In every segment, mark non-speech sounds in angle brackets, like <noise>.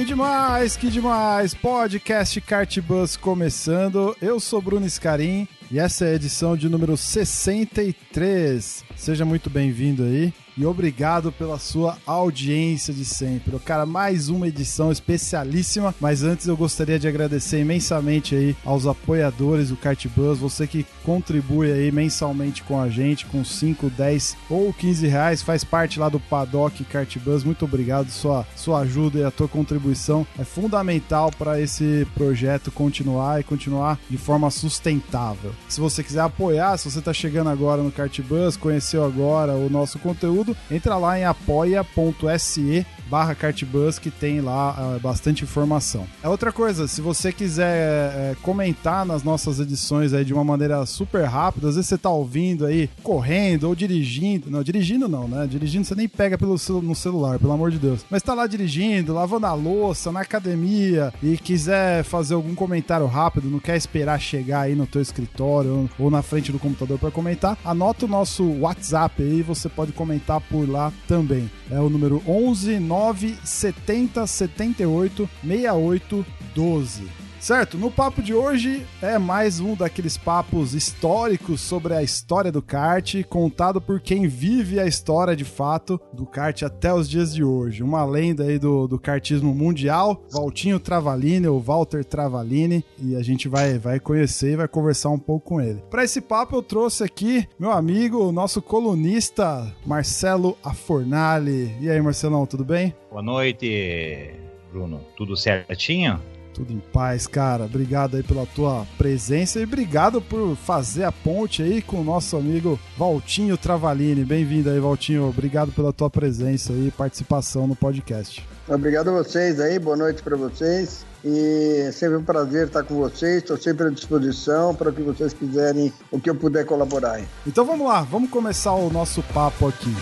Que demais, que demais! Podcast Cartbus começando. Eu sou Bruno Scarim e essa é a edição de número 63. Seja muito bem-vindo aí e obrigado pela sua audiência de sempre. Cara, mais uma edição especialíssima, mas antes eu gostaria de agradecer imensamente aí aos apoiadores do Cartbus, você que contribui aí mensalmente com a gente, com 5, 10 ou 15 reais, faz parte lá do Paddock Cartbus. Muito obrigado, sua, sua ajuda e a tua contribuição é fundamental para esse projeto continuar e continuar de forma sustentável. Se você quiser apoiar, se você está chegando agora no Cartbus, conheceu agora o nosso conteúdo, entra lá em apoia.se barra Cartbus que tem lá uh, bastante informação. É outra coisa, se você quiser é, comentar nas nossas edições aí de uma maneira super rápida, às vezes você tá ouvindo aí correndo ou dirigindo, não, dirigindo não, né? Dirigindo você nem pega pelo no celular, pelo amor de Deus. Mas tá lá dirigindo, lavando a louça, na academia e quiser fazer algum comentário rápido, não quer esperar chegar aí no teu escritório ou, na frente do computador para comentar, anota o nosso WhatsApp aí, você pode comentar por lá também. É o número 11 970 78 68 12. Certo, no papo de hoje é mais um daqueles papos históricos sobre a história do kart, contado por quem vive a história de fato do kart até os dias de hoje. Uma lenda aí do, do kartismo mundial, Valtinho Travalini, ou Walter Travalini, e a gente vai, vai conhecer e vai conversar um pouco com ele. Para esse papo eu trouxe aqui meu amigo, nosso colunista Marcelo Afornali. E aí, Marcelão, tudo bem? Boa noite, Bruno. Tudo certinho? Tudo em paz, cara. Obrigado aí pela tua presença e obrigado por fazer a ponte aí com o nosso amigo Valtinho Travalini. Bem-vindo aí, Valtinho. Obrigado pela tua presença e participação no podcast. Obrigado a vocês aí, boa noite para vocês. E é sempre um prazer estar com vocês, estou sempre à disposição para o que vocês quiserem, o que eu puder colaborar. Aí. Então vamos lá, vamos começar o nosso papo aqui.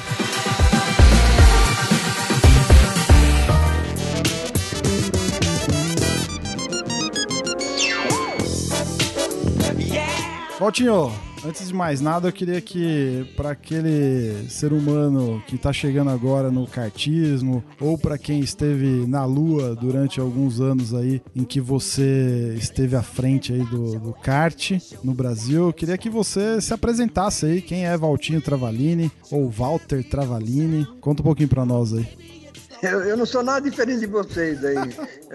Valtinho, antes de mais nada, eu queria que para aquele ser humano que está chegando agora no kartismo ou para quem esteve na lua durante alguns anos aí em que você esteve à frente aí do, do kart no Brasil, eu queria que você se apresentasse aí, quem é Valtinho Travalini ou Walter Travalini. Conta um pouquinho para nós aí. Eu, eu, não sou nada diferente de vocês aí.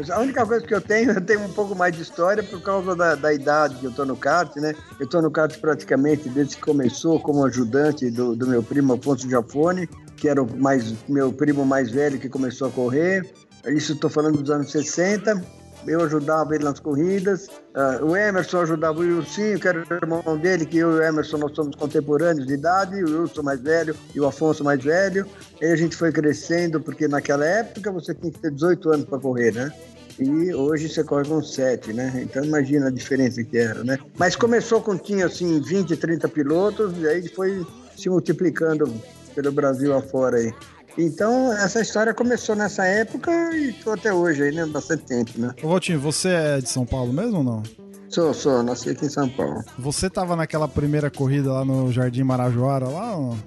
a única coisa que eu tenho, eu tenho um pouco mais de história por causa da, da idade que eu tô no kart, né? Eu tô no kart praticamente desde que começou como ajudante do, do meu primo Afonso Jafone, que era o mais, meu primo mais velho que começou a correr. Isso estou falando dos anos 60 eu ajudava ele nas corridas. Uh, o Emerson ajudava o Wilson, que era o irmão dele, que eu e o Emerson nós somos contemporâneos de idade, o Wilson mais velho e o Afonso mais velho. E a gente foi crescendo, porque naquela época você tinha que ter 18 anos para correr, né? E hoje você corre com 7, né? Então imagina a diferença que era, né? Mas começou com tinha assim 20, 30 pilotos e aí foi se multiplicando pelo Brasil afora aí. Então, essa história começou nessa época e tô até hoje aí, né? Bastante tempo, né? Ô, Valtinho, você é de São Paulo mesmo ou não? Sou, sou, nasci aqui em São Paulo. Você tava naquela primeira corrida lá no Jardim Marajoara lá ou não?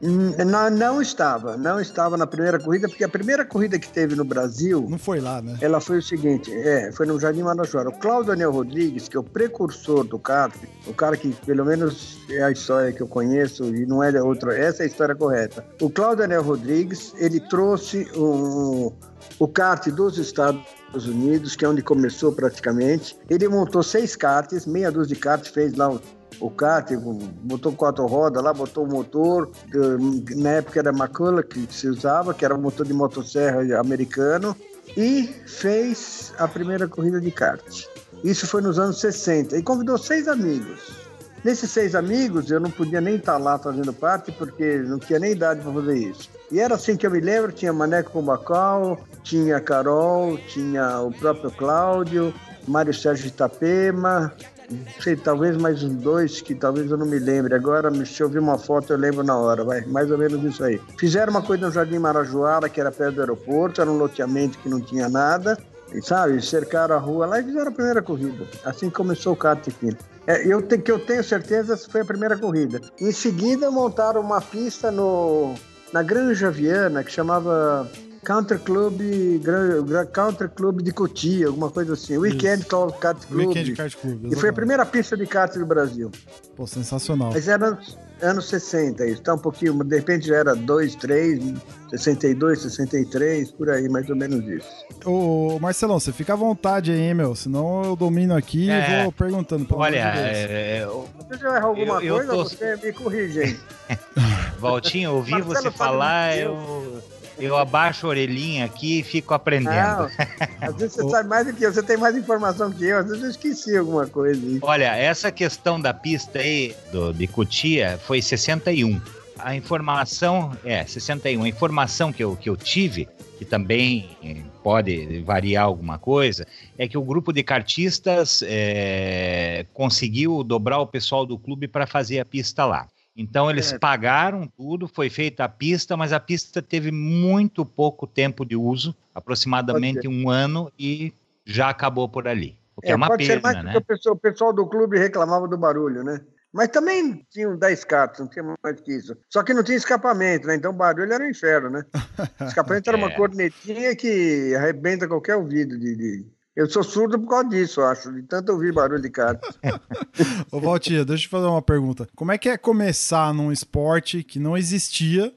Não, não estava, não estava na primeira corrida, porque a primeira corrida que teve no Brasil. Não foi lá, né? Ela foi o seguinte: é, foi no Jardim Marajoara. O Cláudio Daniel Rodrigues, que é o precursor do kart, o cara que, pelo menos, é a história que eu conheço e não é outra, essa é a história correta. O Cláudio Daniel Rodrigues, ele trouxe o, o kart dos Estados Unidos, que é onde começou praticamente. Ele montou seis karts, meia dúzia de karts, fez lá o kart, botou quatro rodas lá, botou o motor, na época era McCulloch que se usava, que era um motor de motosserra americano, e fez a primeira corrida de kart. Isso foi nos anos 60, e convidou seis amigos. Nesses seis amigos, eu não podia nem estar lá fazendo parte, porque não tinha nem idade para fazer isso. E era assim que eu me lembro: tinha Maneco Combacal, tinha Carol, tinha o próprio Cláudio, Mário Sérgio Itapema, não sei, talvez mais uns dois que talvez eu não me lembre. Agora, se eu ver uma foto, eu lembro na hora, vai, mais ou menos isso aí. Fizeram uma coisa no Jardim Marajoara, que era perto do aeroporto, era um loteamento que não tinha nada, e, sabe? Cercaram a rua lá e fizeram a primeira corrida. Assim começou o kart aqui. É, eu te, que eu tenho certeza foi a primeira corrida. Em seguida, montaram uma pista no, na Granja Viana, que chamava Country Club, Country Club de Cotia, alguma coisa assim. Weekend Kart Club. Weekend Kart Club. E foi a primeira pista de kart do Brasil. Pô, sensacional. Mas era anos 60, isso tá um pouquinho, de repente já era 2, 3, 62, 63, por aí, mais ou menos isso. Ô, Marcelão, você fica à vontade aí, meu, senão eu domino aqui é, e vou perguntando. Olha, é, é, Se você errar alguma eu, coisa, eu tô... você me corrige aí. <laughs> Valtinho, ouvi você falar, eu eu abaixo a orelhinha aqui e fico aprendendo. Não, às vezes você sabe mais do que eu, você tem mais informação que eu, às vezes eu esqueci alguma coisa. Olha, essa questão da pista aí do, de Cutia foi 61. A informação, é, 61. A informação que eu, que eu tive, que também pode variar alguma coisa, é que o grupo de cartistas é, conseguiu dobrar o pessoal do clube para fazer a pista lá. Então eles é. pagaram tudo, foi feita a pista, mas a pista teve muito pouco tempo de uso, aproximadamente um ano, e já acabou por ali. O que é, é uma pena, né? O pessoal, o pessoal do clube reclamava do barulho, né? Mas também tinham 10 carros, não tinha mais que isso. Só que não tinha escapamento, né? Então o barulho era um inferno, né? O <laughs> escapamento era uma é. cornetinha que arrebenta qualquer ouvido de, de, eu sou surdo por causa disso, eu acho, de tanto ouvir barulho de carro. <laughs> Ô, Valtinho, deixa eu fazer uma pergunta. Como é que é começar num esporte que não existia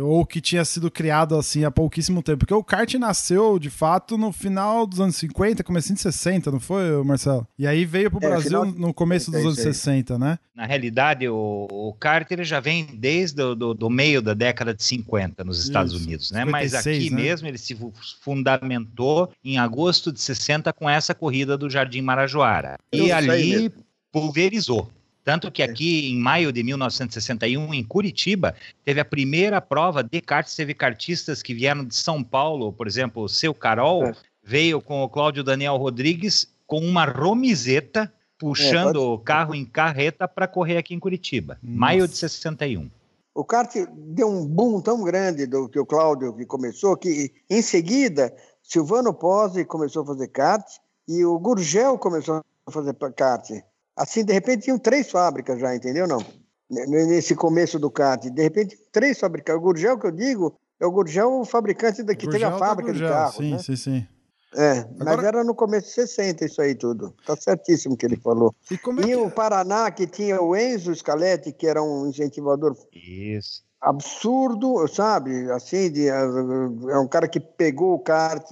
ou que tinha sido criado assim há pouquíssimo tempo. Porque o kart nasceu, de fato, no final dos anos 50, começo de 60, não foi, Marcelo? E aí veio pro é, Brasil no começo dos anos 60, né? Na realidade, o, o kart ele já vem desde o do, do meio da década de 50 nos Estados Isso, Unidos, né? 56, Mas aqui né? mesmo ele se fundamentou em agosto de 60 com essa corrida do Jardim Marajoara. E ali pulverizou. Tanto que é. aqui, em maio de 1961, em Curitiba, teve a primeira prova de karts. Teve kartistas que vieram de São Paulo, por exemplo, o seu Carol é. veio com o Cláudio Daniel Rodrigues com uma romizeta puxando é, o carro em carreta para correr aqui em Curitiba. Nossa. Maio de 61. O kart deu um boom tão grande do que o Cláudio que começou, que em seguida Silvano Pose começou a fazer kart e o Gurgel começou a fazer kart. Assim, de repente, tinham três fábricas já, entendeu? Não. Nesse começo do kart. De repente, três fábricas. O Gurgel que eu digo, é o Gurgel o fabricante daqui, teve a fábrica de carro. Sim, né? sim, sim. É, Agora... mas era no começo de 60 isso aí tudo. Tá certíssimo o que ele falou. E, é e que... o Paraná, que tinha o Enzo Scaletti, que era um incentivador isso. absurdo, sabe? Assim, de, é um cara que pegou o kart.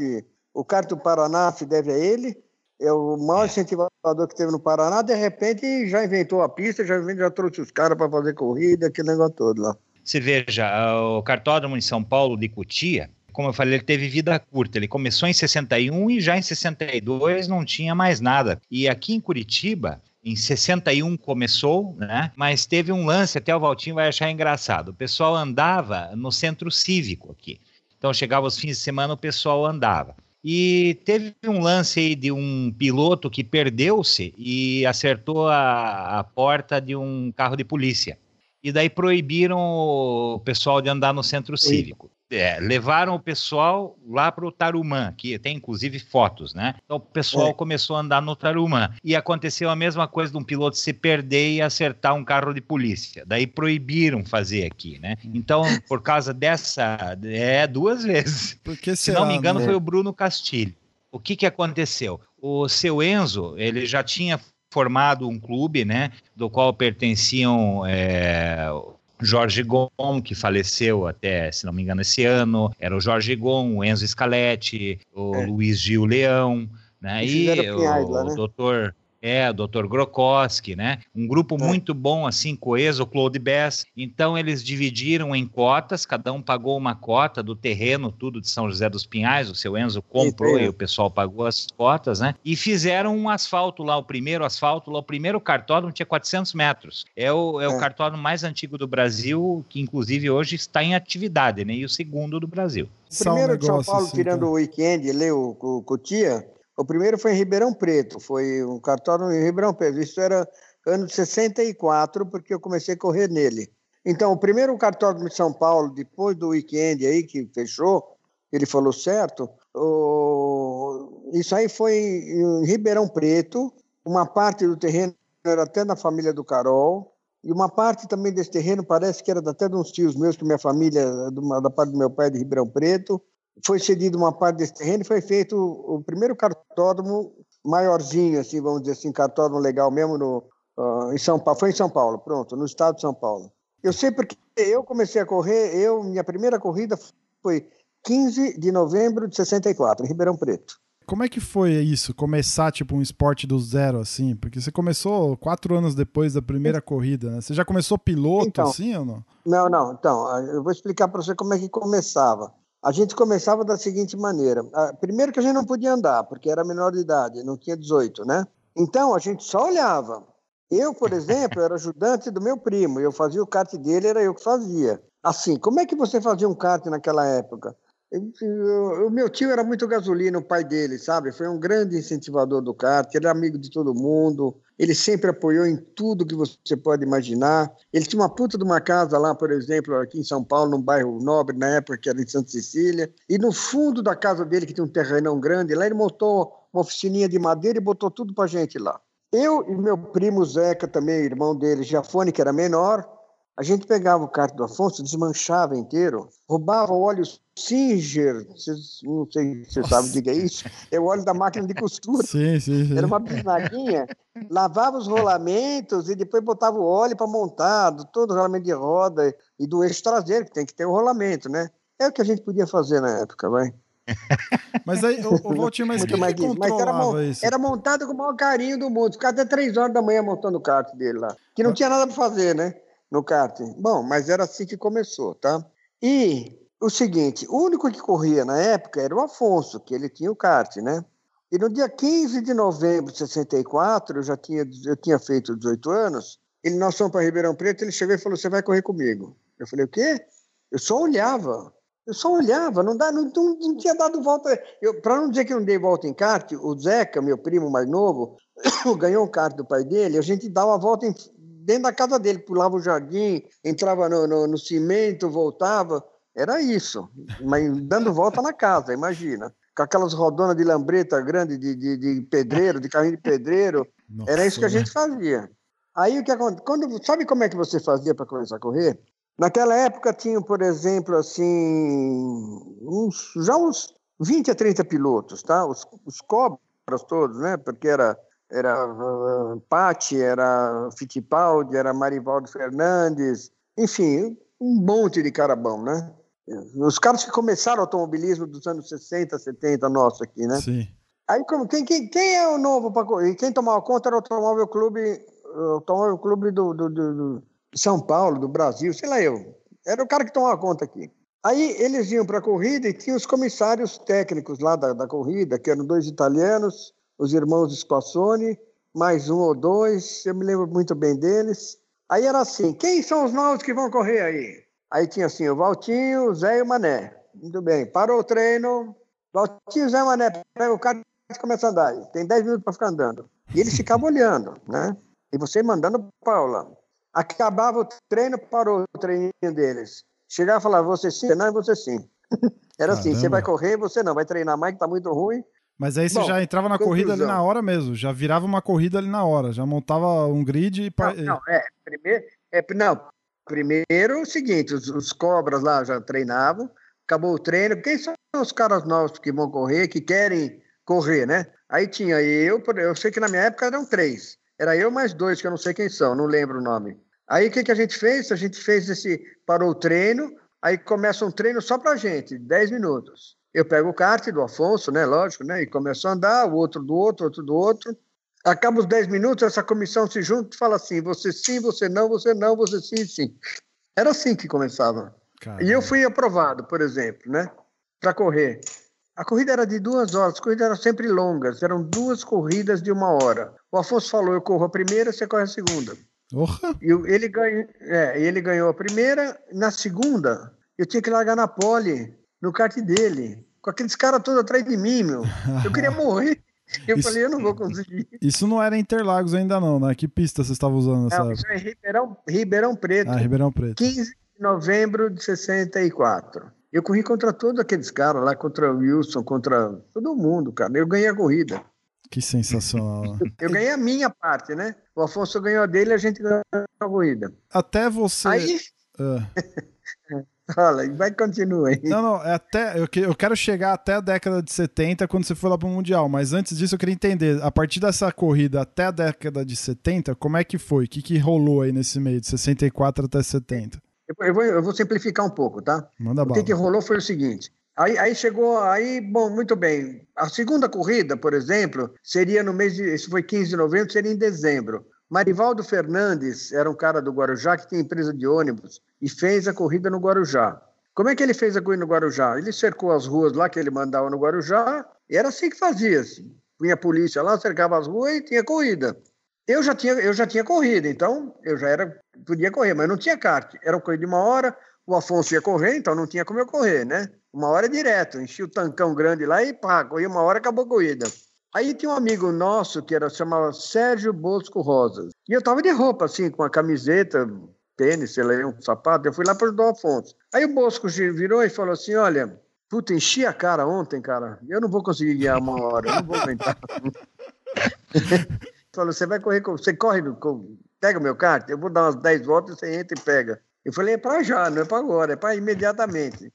O kart do Paraná se deve a ele é o maior incentivador que teve no Paraná, de repente já inventou a pista, já, já trouxe os caras para fazer corrida, aquele negócio todo lá. Você veja, o cartódromo em São Paulo de Cutia, como eu falei, ele teve vida curta. Ele começou em 61 e já em 62 não tinha mais nada. E aqui em Curitiba, em 61 começou, né? Mas teve um lance, até o Valtinho vai achar engraçado. O pessoal andava no centro cívico aqui. Então chegava os fins de semana, o pessoal andava. E teve um lance aí de um piloto que perdeu-se e acertou a, a porta de um carro de polícia. E daí proibiram o pessoal de andar no centro cívico. É, levaram o pessoal lá para o Tarumã, que tem inclusive fotos, né? Então o pessoal é. começou a andar no Tarumã. E aconteceu a mesma coisa de um piloto se perder e acertar um carro de polícia. Daí proibiram fazer aqui, né? Então, por causa dessa. É, duas vezes. Porque se não me engano, né? foi o Bruno Castilho. O que, que aconteceu? O seu Enzo, ele já tinha formado um clube, né? Do qual pertenciam. É, Jorge Gon, que faleceu até, se não me engano, esse ano, era o Jorge Gon, o Enzo Scaletti, o é. Luiz Gil Leão, né? E o, lá, né? doutor É, o Dr. Grokowski, né? Um grupo é. muito bom, assim, coeso, o Claude Bess. Então, eles dividiram em cotas, cada um pagou uma cota do terreno, tudo de São José dos Pinhais, o seu Enzo comprou e o pessoal pagou as cotas, né? E fizeram um asfalto lá, o primeiro asfalto lá, o primeiro cartódromo tinha 400 metros. É o, é, é. o cartódromo mais antigo do Brasil, que inclusive hoje está em atividade, né? E o segundo do Brasil. O primeiro um de São Paulo, assim, tirando então. o weekend, leu o Cotia, o primeiro foi em Ribeirão Preto, foi um cartódromo em Ribeirão Preto. Isso era ano de 64, porque eu comecei a correr nele. Então, o primeiro cartódromo de São Paulo, depois do weekend aí que fechou, ele falou certo, o... isso aí foi em Ribeirão Preto, uma parte do terreno era até da família do Carol, e uma parte também desse terreno parece que era até de uns tios meus, que minha família, da parte do meu pai de Ribeirão Preto, foi cedido uma parte desse terreno e foi feito o primeiro cartódromo maiorzinho, assim, vamos dizer assim, cartódromo legal mesmo no, uh, em São Paulo. Foi em São Paulo, pronto, no estado de São Paulo. Eu sei porque eu comecei a correr, eu, minha primeira corrida foi 15 de novembro de 64, em Ribeirão Preto. Como é que foi isso, começar tipo um esporte do zero assim? Porque você começou quatro anos depois da primeira corrida, né? Você já começou piloto então, assim ou não? Não, não. Então, eu vou explicar para você como é que começava. A gente começava da seguinte maneira: primeiro que a gente não podia andar, porque era menor de idade, não tinha 18, né? Então a gente só olhava. Eu, por exemplo, era ajudante do meu primo, eu fazia o kart dele, era eu que fazia. Assim, como é que você fazia um kart naquela época? O meu tio era muito gasolina, o pai dele, sabe? Foi um grande incentivador do kart, ele era amigo de todo mundo, ele sempre apoiou em tudo que você pode imaginar. Ele tinha uma puta de uma casa lá, por exemplo, aqui em São Paulo, num bairro nobre, na época que era em Santa Cecília, e no fundo da casa dele, que tinha um terrenão grande, lá ele montou uma oficininha de madeira e botou tudo pra gente lá. Eu e meu primo Zeca, também irmão dele, Jafone, que era menor, a gente pegava o kart do Afonso, desmanchava inteiro, roubava o óleo Singer, não sei se você sabe o que é isso, é o óleo da máquina de costura. Sim, sim, sim. Era uma bisnaguinha, lavava os rolamentos e depois botava o óleo para montar, todo o rolamento de roda e do eixo traseiro, que tem que ter o rolamento, né? É o que a gente podia fazer na época, vai. <laughs> Mas aí, o, o Valtinho, mas quem mais que mas era, isso? era montado com o maior carinho do mundo. Ficava até três horas da manhã montando o kart dele lá. Que não tinha nada para fazer, né? No kart. Bom, mas era assim que começou, tá? E o seguinte, o único que corria na época era o Afonso, que ele tinha o kart, né? E no dia 15 de novembro de 64, eu já tinha, eu tinha feito 18 anos, ele, nós fomos para Ribeirão Preto, ele chegou e falou, você vai correr comigo. Eu falei, o quê? Eu só olhava. Eu só olhava, não, dá, não, não, não tinha dado volta. Para não dizer que eu não dei volta em kart, o Zeca, meu primo mais novo, <coughs> ganhou um kart do pai dele, a gente dava uma volta em, dentro da casa dele, pulava o jardim, entrava no, no, no cimento, voltava. Era isso, mas dando volta na casa, imagina. Com aquelas rodonas de lambreta grande de, de, de pedreiro, de carrinho de pedreiro. Nossa, era isso que a gente fazia. Aí o que acontece? Quando, sabe como é que você fazia para começar a correr? Naquela época tinham, por exemplo, assim, uns, já uns 20 a 30 pilotos, tá? Os, os cobras todos, né? Porque era era uh, Patti, era Fittipaldi, era Marivaldo Fernandes, enfim, um monte de cara bom, né? Os caras que começaram o automobilismo dos anos 60, 70, nosso aqui, né? Sim. Aí, como, quem, quem, quem é o novo para Quem tomava conta era o Automóvel Clube, o Automóvel Clube do, do, do, do, São Paulo, do Brasil, sei lá eu. Era o cara que tomava conta aqui. Aí eles iam para a corrida e tinha os comissários técnicos lá da, da corrida, que eram dois italianos, os irmãos Spassoni, mais um ou dois, eu me lembro muito bem deles. Aí era assim: quem são os novos que vão correr aí? Aí tinha assim, o Valtinho, o Zé e o Mané. Muito bem, parou o treino. Valtinho, Zé e o Mané, pega o carro e começa a andar. Tem 10 minutos para ficar andando. E eles ficavam olhando, né? E você mandando Paula. Acabava o treino, parou o treininho deles. Chegava e falava, você sim, não, você sim. <laughs> Era Caramba. assim, você vai correr, você não, vai treinar mais, que tá muito ruim. Mas aí você Bom, já entrava na conclusão. corrida ali na hora mesmo, já virava uma corrida ali na hora, já montava um grid e... Não, não é, primeiro, é, não, Primeiro, o seguinte: os, os, cobras lá já treinavam, acabou o treino. Quem são os caras novos que vão correr, que querem correr, né? Aí tinha eu, eu sei que na minha época eram três. Era eu mais dois, que eu não sei quem são, não lembro o nome. Aí o que, que a gente fez? A gente fez esse. Parou o treino, aí começa um treino só pra gente, 10 minutos. Eu pego o kart do Afonso, né? Lógico, né? E começo a andar, o outro do outro, outro do outro. Acaba os 10 minutos, essa comissão se junta e fala assim: você sim, você não, você não, você sim, sim. Era assim que começava. Caramba. E eu fui aprovado, por exemplo, né? Para correr. A corrida era de duas horas, as corridas eram sempre longas, eram duas corridas de uma hora. O Afonso falou: eu corro a primeira, você corre a segunda. Orra. E ele, ganhou, é, ele ganhou a primeira, na segunda, eu tinha que largar na pole, no kart dele, com aqueles caras todos atrás de mim, meu. Eu queria <laughs> morrer. Eu isso, falei, eu não vou conseguir. Isso não era Interlagos ainda não, né? Que pista você estava usando nessa não, Isso é Ribeirão, Ribeirão Preto. Ah, Ribeirão Preto. 15 de novembro de 64. Eu corri contra todos aqueles caras lá, contra o Wilson, contra todo mundo, cara. Eu ganhei a corrida. Que sensacional. <laughs> eu ganhei a minha parte, né? O Afonso ganhou a dele e a gente ganhou a corrida. Até você. Aí. Uh. <laughs> Fala, vai continua aí. Não, não, é até, eu, que, eu quero chegar até a década de 70, quando você foi lá pro Mundial, mas antes disso eu queria entender, a partir dessa corrida até a década de 70, como é que foi? O que, que rolou aí nesse meio, de 64 até 70? Eu, vou, eu vou simplificar um pouco, tá? Manda o que, que rolou foi o seguinte, Aí, aí, chegou, aí, bom, muito bem. A segunda corrida, por exemplo, seria no mês de. Isso foi 15 de novembro, seria em dezembro. Marivaldo Fernandes era um cara do Guarujá que tinha empresa de ônibus e fez a corrida no Guarujá. Como é que ele fez a corrida no Guarujá? Ele cercou as ruas lá que ele mandava no Guarujá e era assim que fazia. Assim. Punha a polícia lá, cercava as ruas e tinha corrida. Eu já tinha, eu já tinha corrida, então eu já era, podia correr, mas não tinha kart. Era uma corrida de uma hora, o Afonso ia correr, então não tinha como eu correr, né? Uma hora direto, enchi o tancão grande lá e pá, corria uma hora, acabou a corrida. Aí tinha um amigo nosso que era chamava Sérgio Bosco Rosas. E eu tava de roupa, assim, com uma camiseta, tênis, sei lá, um sapato. Eu fui lá para o Afonso. Aí o Bosco virou e falou assim: Olha, puta, enchi a cara ontem, cara. Eu não vou conseguir guiar uma hora, eu não vou aguentar. <laughs> falou: Você vai correr, você corre, pega o meu kart, eu vou dar umas 10 voltas, você entra e pega. Eu falei: É para já, não é para agora, é para imediatamente.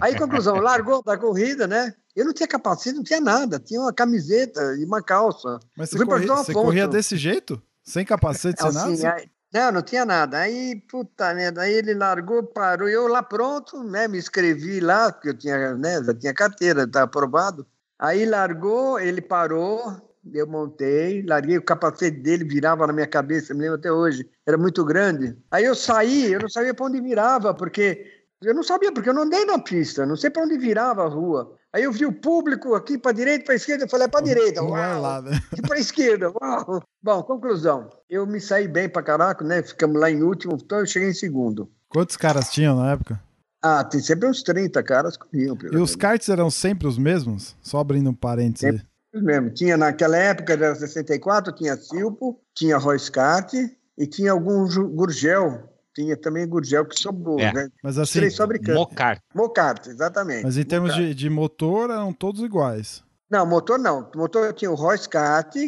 Aí, conclusão, largou da corrida, né? Eu não tinha capacete, não tinha nada. Tinha uma camiseta e uma calça. Mas você, corria, você corria desse jeito? Sem capacete, sem assim, nada? Aí, não, não tinha nada. Aí, puta merda, aí ele largou, parou. Eu lá pronto, né? Me inscrevi lá, porque eu tinha, né? Já tinha carteira, tá aprovado. Aí largou, ele parou, eu montei, larguei o capacete dele, virava na minha cabeça, me lembro até hoje, era muito grande. Aí eu saí, eu não sabia para onde virava, porque eu não sabia, porque eu não andei na pista, não sei para onde virava a rua. Aí eu vi o público aqui para direita, para esquerda, eu falei, é para <laughs> direita, uau, é lá, né? e para esquerda, <laughs> uau. Bom, conclusão, eu me saí bem para caraca, né? Ficamos lá em último, então eu cheguei em segundo. Quantos caras tinham na época? Ah, tem sempre uns 30 caras comigo. E os karts eram sempre os mesmos? Só abrindo um parênteses sempre aí. mesmo. Tinha naquela época, era 64, tinha Silpo, tinha Royce Kart e tinha algum Gurgel, tinha também Gurgel que sobrou, é. né? Mas assim, três fabricantes. Mocart. Mocart, exatamente. Mas em termos de, de, motor, eram todos iguais. Não, motor não. O motor tinha o Royce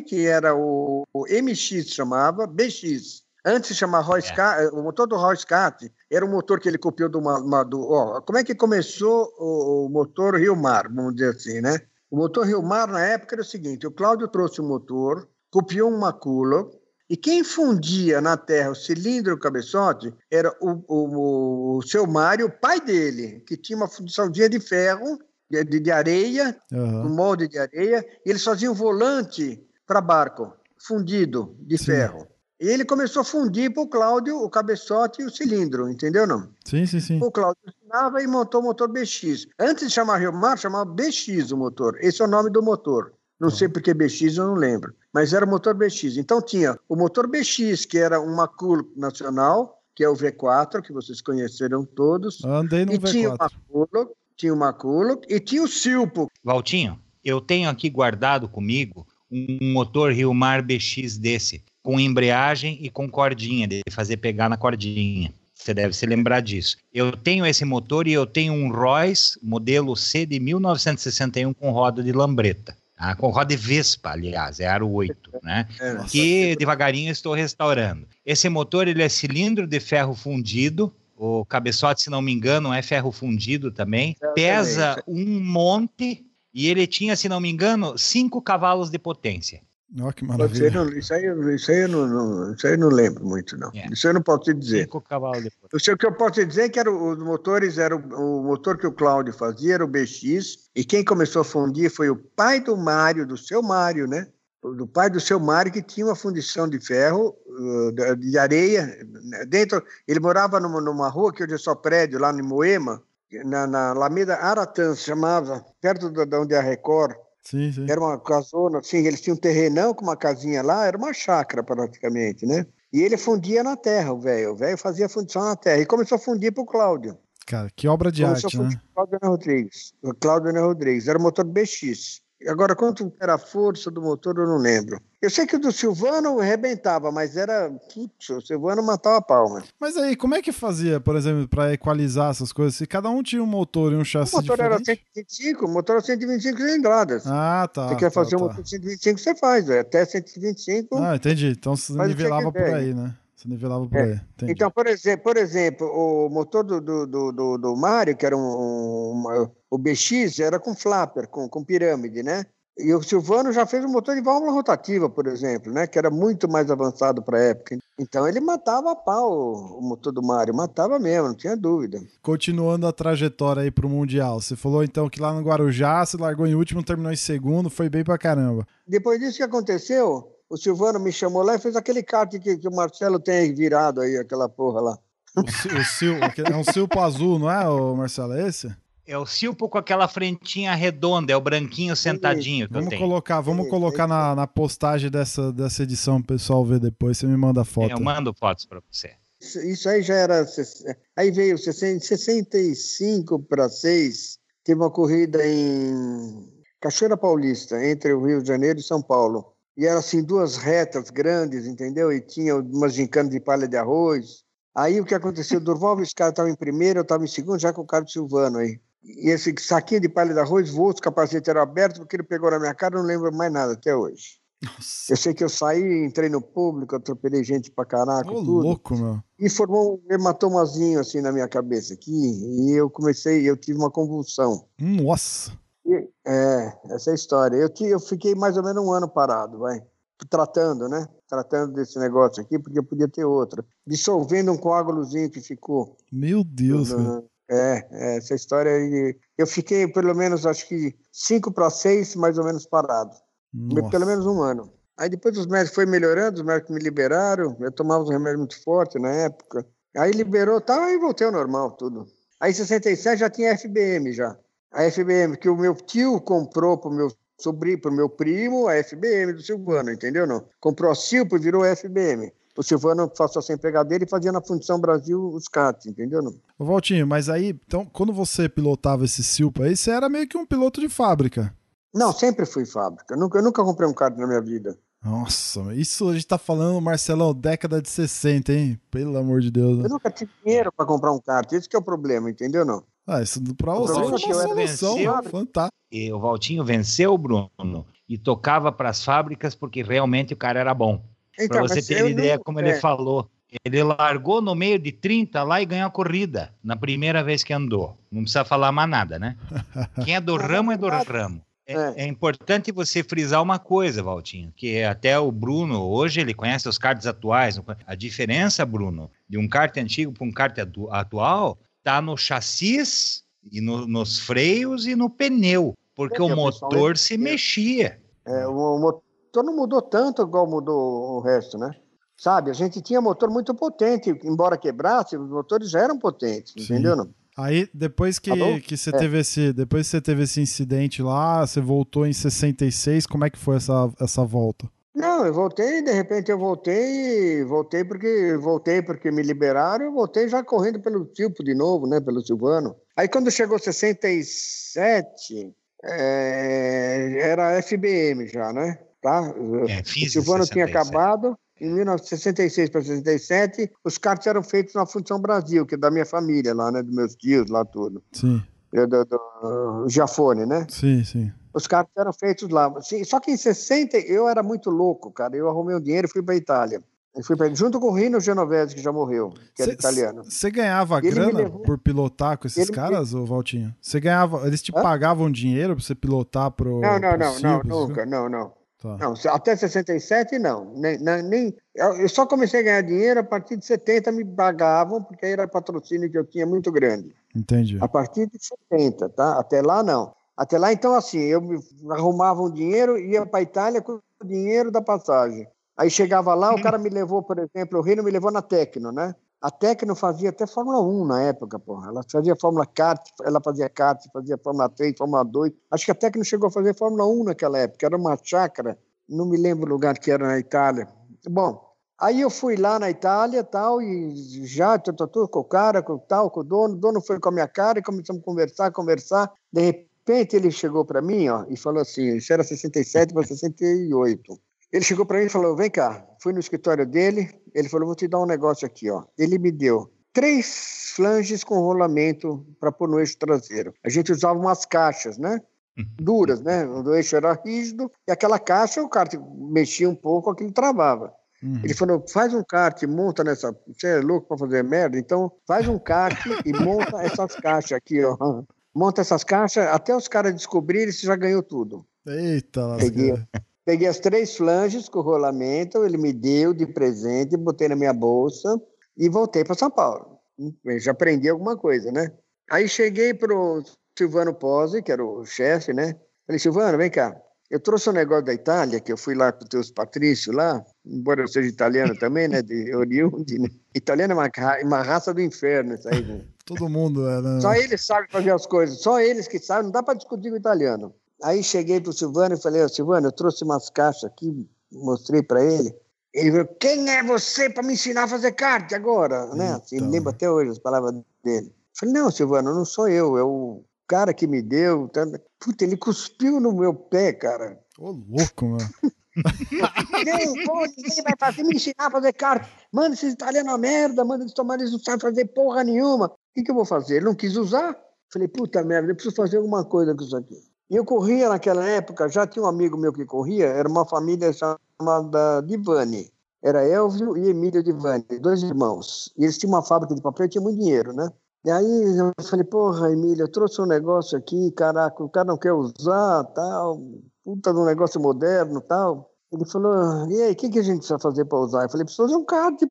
que era o, o, MX, chamava, BX. Antes de chamar Royce é. o motor do Royce Cat era um motor que ele copiou do, uma, do ó, como é que começou o, o motor Rio Mar, vamos dizer assim, né? O motor Rio Mar na época era o seguinte, o Cláudio trouxe o motor, copiou uma Cula, e quem fundia na terra o cilindro e o cabeçote era o, o, o seu Mário, pai dele, que tinha uma fundiçãozinha de ferro, de, de areia, uhum. um molde de areia, e eles faziam volante para barco, fundido de Sim. ferro. E ele começou a fundir para o Cláudio o cabeçote e o cilindro, entendeu não? Sim, sim, sim. O Cláudio ensinava e montou o motor BX. Antes de chamar Rio Mar, chamava BX o motor. Esse é o nome do motor. Não sei porque BX eu não lembro, mas era o motor BX. Então tinha o motor BX, que era uma Cool nacional, que é o V4, que vocês conheceram todos. Andei no e V4. Tinha uma Cool, tinha uma Cool e tinha o Silpo. Valtinho, eu tenho aqui guardado comigo um motor Rio Mar BX desse, com embreagem e com cordinha, de fazer pegar na cordinha. Você deve se lembrar disso. Eu tenho esse motor e eu tenho um Royce modelo C de 1961 com roda de lambreta. Ah, com roda Vespa, aliás, é aro 8, né? <laughs> É, que devagarinho estou restaurando. Esse motor ele é cilindro de ferro fundido, o cabeçote, se não me engano, é ferro fundido também. Pesa um monte e ele tinha, se não me engano, 5 cavalos de potência. Oh, que maravilha. Não, isso, aí, isso, aí eu não, não, isso aí eu não lembro muito, não. Yeah. É. Isso eu não posso te dizer. Cinco cavalos. O que eu posso te dizer é que era, os motores, era o, o, motor que o Cláudio fazia, era o BX, e quem começou a fundir foi o pai do Mário, do seu Mário, né? do pai do seu Mário, que tinha uma fundição de ferro, uh, de areia, né, dentro. Ele morava numa, numa rua que hoje é só prédio, lá em Moema, na, na Alameda Aratã, se chamava, perto de onde é a Record. Sim, sim. Era uma casona, assim, eles tinham um terrenão com uma casinha lá, era uma chácara praticamente, né? E ele fundia na terra, o velho. O velho fazia fundição na terra. E começou a fundir pro Cláudio. Cara, que obra de começou arte, a fundir né? Cláudio Rodrigues. O Cláudio Ana Rodrigues. Era motor BX. Agora, quanto era a força do motor, eu não lembro. Eu sei que o do Silvano arrebentava, mas era. Putz, o Silvano matava a palma. Mas aí, como é que fazia, por exemplo, pra equalizar essas coisas? Se cada um tinha um motor e um O chassi motor era diferente? 125, o motor era 125 cilindradas. Ah, tá. você quer tá, fazer um tá. motor de 125, você faz, velho. Até 125. Ah, entendi. Então você o nivelava por aí, né? Você nivelava por É. aí. Entendi. Então, por exemplo, por exemplo, o motor do, do, do, do, do Mário, que era um, uma- o BX, era com flapper, com, com pirâmide, né? E o Silvano já fez um motor de válvula rotativa, por exemplo, né? Que era muito mais avançado para a época. Então ele matava a pau o, o motor do Mário, matava mesmo, não tinha dúvida. Continuando a trajetória aí pro Mundial. Você falou então que lá no Guarujá você largou em último, terminou em segundo, foi bem pra caramba. Depois disso que aconteceu, o Silvano me chamou lá e fez aquele kart que, que o Marcelo tem aí virado aí, aquela porra lá. O, o aquele- é um Silpo azul, não é, Marcelo? É esse? É o Silpo com aquela frentinha redonda, é o branquinho sentadinho que eu Vamos tenho. colocar, vamos colocar é na, na postagem dessa, dessa edição pro pessoal ver depois. Você me manda foto. Eu mando fotos para você. Isso- Isso aí já era. Aí veio 60 65 para 6, teve uma corrida em Cachoeira Paulista, entre o Rio de Janeiro e São Paulo. E eram assim duas retas grandes, entendeu? E tinha umas gincanas de palha de arroz. Aí o que aconteceu? Durval Viscar estava em primeiro, eu estava em segundo, já com o Carlos Silvano aí. E esse saquinho de palha de arroz voou, os capacetes eram abertos, porque ele pegou na minha cara, eu não lembro mais nada até hoje. Nossa, Eu sei que eu saí, entrei no público, atropelei gente pra caraca, ô tudo louco, meu. e formou um hematomazinho assim na minha cabeça aqui e eu comecei eu tive uma convulsão Nossa. E- é essa é a história eu eu fiquei mais ou menos um ano parado vai tratando né tratando desse negócio aqui porque podia ter outra dissolvendo um coágulozinho que ficou Meu Deus, no-. É, é, essa história aí eu fiquei pelo menos acho que cinco para seis mais ou menos parado Nossa. pelo menos um ano. Aí depois os médicos foi melhorando, os médicos me liberaram, eu tomava uns remédios muito fortes na época. Aí liberou, tal, aí voltei ao normal, tudo. Aí em 67 já tinha FBM já. A FBM que o meu tio comprou pro meu sobrinho, pro meu primo, a FBM do Silvano, entendeu não? Comprou a Silpo e virou FBM. O Silvano passou a ser empregadeiro e fazia na Fundição Brasil os CATs, entendeu Valtinho, mas aí, então, quando você pilotava esse Silpa aí, você era meio que um piloto de fábrica. Não, sempre fui fábrica. Eu nunca, eu nunca comprei um kart na minha vida. Nossa, isso a gente tá falando, Marcelão, década de 60, hein? Pelo amor de Deus. Eu né? nunca tive dinheiro para comprar um kart. Esse que é o problema, entendeu não? Ah, isso pra você é uma eu solução venceu. fantástica. E o Valtinho venceu o Bruno e tocava para as fábricas porque realmente o cara era bom. Para Então, você mas ter ideia não- como ele é, falou. Ele largou no meio de 30 lá e ganhou a corrida na primeira vez que andou. Não precisa falar mais nada, né? <laughs> Quem é do ramo é do ramo. É, É. é importante você frisar uma coisa, Valtinho, que até o Bruno, hoje ele conhece os karts atuais. A diferença, Bruno, de um kart antigo para um kart atu- atual, tá no chassis e no- nos freios e no pneu, porque É, o motor se mexia. é, o motor não mudou tanto igual mudou o resto, né? Sabe, a gente tinha motor muito potente, embora quebrasse, os motores já eram potentes, Sim. entendeu? Não? Aí, depois que, Alô? que você É. teve esse. Depois que você teve esse incidente lá, você voltou em 66, como é que foi essa, essa volta? Não, eu voltei, de repente eu voltei, voltei porque voltei porque me liberaram, eu voltei já correndo pelo tipo de novo, né, pelo Silvano. Aí quando chegou 67, é, era FBM já, né? Tá? É, O Silvano tinha 67. acabado. Em 1966 para 67, os karts eram feitos na Fundição Brasil, que é da minha família lá, né? Dos meus tios lá, tudo. Sim, Eu, do, do Giafone, né? sim, sim. Os karts eram feitos lá. Só que em 60 eu era muito louco, cara. Eu arrumei um dinheiro e fui para Itália. Eu fui pra, junto com o Rino Genovese, que já morreu, que era italiano. Você ganhava me grana levou- por pilotar com esses Ele me- caras, ô Valtinho? Você ganhava. Eles te Hã? pagavam dinheiro pra você pilotar pro. Não, não, pro não, não, nunca, não, não. Tá. Não, até 67 não. Nem, nem, eu só comecei a ganhar dinheiro a partir de 70 me pagavam, porque aí era patrocínio que eu tinha muito grande. Entendi. A partir de 70, tá? Até lá não. Até lá, então, assim, eu me- arrumava um dinheiro, ia para Itália com o dinheiro da passagem. Aí chegava lá, o cara me levou, por exemplo, o Reino me levou na Tecno, né? A Tecno fazia até Fórmula 1 na época, porra. Ela fazia Fórmula Kart, ela fazia kart, fazia Fórmula 3, Fórmula 2. Acho que a Tecno chegou a fazer Fórmula 1 naquela época. Era uma chácara, não me lembro o lugar que era na Itália. Bom, aí eu fui lá na Itália tal, e já, tô, com o cara, com tal, com o dono. O dono foi com a minha cara e começamos a conversar, conversar. De repente ele chegou para mim ó, e falou assim: isso era 67 para 68. Ele chegou para mim e falou: Vem cá. Fui no escritório dele. Ele falou: Vou te dar um negócio aqui. ó. Ele me deu três flanges com rolamento para pôr no eixo traseiro. A gente usava umas caixas, né? Uhum. Duras, né? O eixo era rígido e aquela caixa o kart mexia um pouco, aquilo travava. Uhum. Ele falou: faz um kart, monta nessa. Você é louco para fazer merda? Então faz um kart e monta essas caixas aqui, ó. Monta essas caixas, até os caras descobrirem, você já ganhou tudo. Eita, lasqueira. Peguei as três flanges com o rolamento, ele me deu de presente, botei na minha bolsa e voltei para São Paulo. Eu já aprendi alguma coisa, né? Aí cheguei pro Silvano Pozzi, que era o chefe, né? Falei, Silvano, vem cá. Eu trouxe um negócio da Itália, que eu fui lá com os teus Patrício lá, embora eu seja italiano <laughs> também, né? De oriundi, né? Italiano é uma, uma raça do inferno, isso aí, né? Todo mundo é, né? Só eles sabem fazer as coisas, só eles que sabem, não dá para discutir com o italiano. Aí cheguei para o Silvano e falei, oh, Silvano, eu trouxe umas caixas aqui, mostrei para ele. Ele falou, quem é você para me ensinar a fazer kart agora? Né? Então. lembro até hoje as palavras dele. Eu falei, não, Silvano, não sou eu, é o cara que me deu. Puta, ele cuspiu no meu pé, cara. Ô, louco, mano. ninguém, pô, ninguém vai fazer, me ensinar a fazer kart. Mano, esses italianos é merda, mano, eles tomaram, eles não sabem fazer porra nenhuma. O que, que eu vou fazer? Ele não quis usar. Falei, puta merda, eu preciso fazer alguma coisa com isso aqui. E eu corria naquela época, já tinha um amigo meu que corria, era uma família chamada Divani. Era Elvio e Emílio Divani, dois irmãos. E eles tinham uma fábrica de papel e tinham muito dinheiro, né? E aí eu falei, porra, Emílio, eu trouxe um negócio aqui, caraca, o cara não quer usar, tal, puta de um negócio moderno, tal. Ele falou, e aí, o que, que a gente precisa fazer para usar? Eu falei, precisa fazer um card.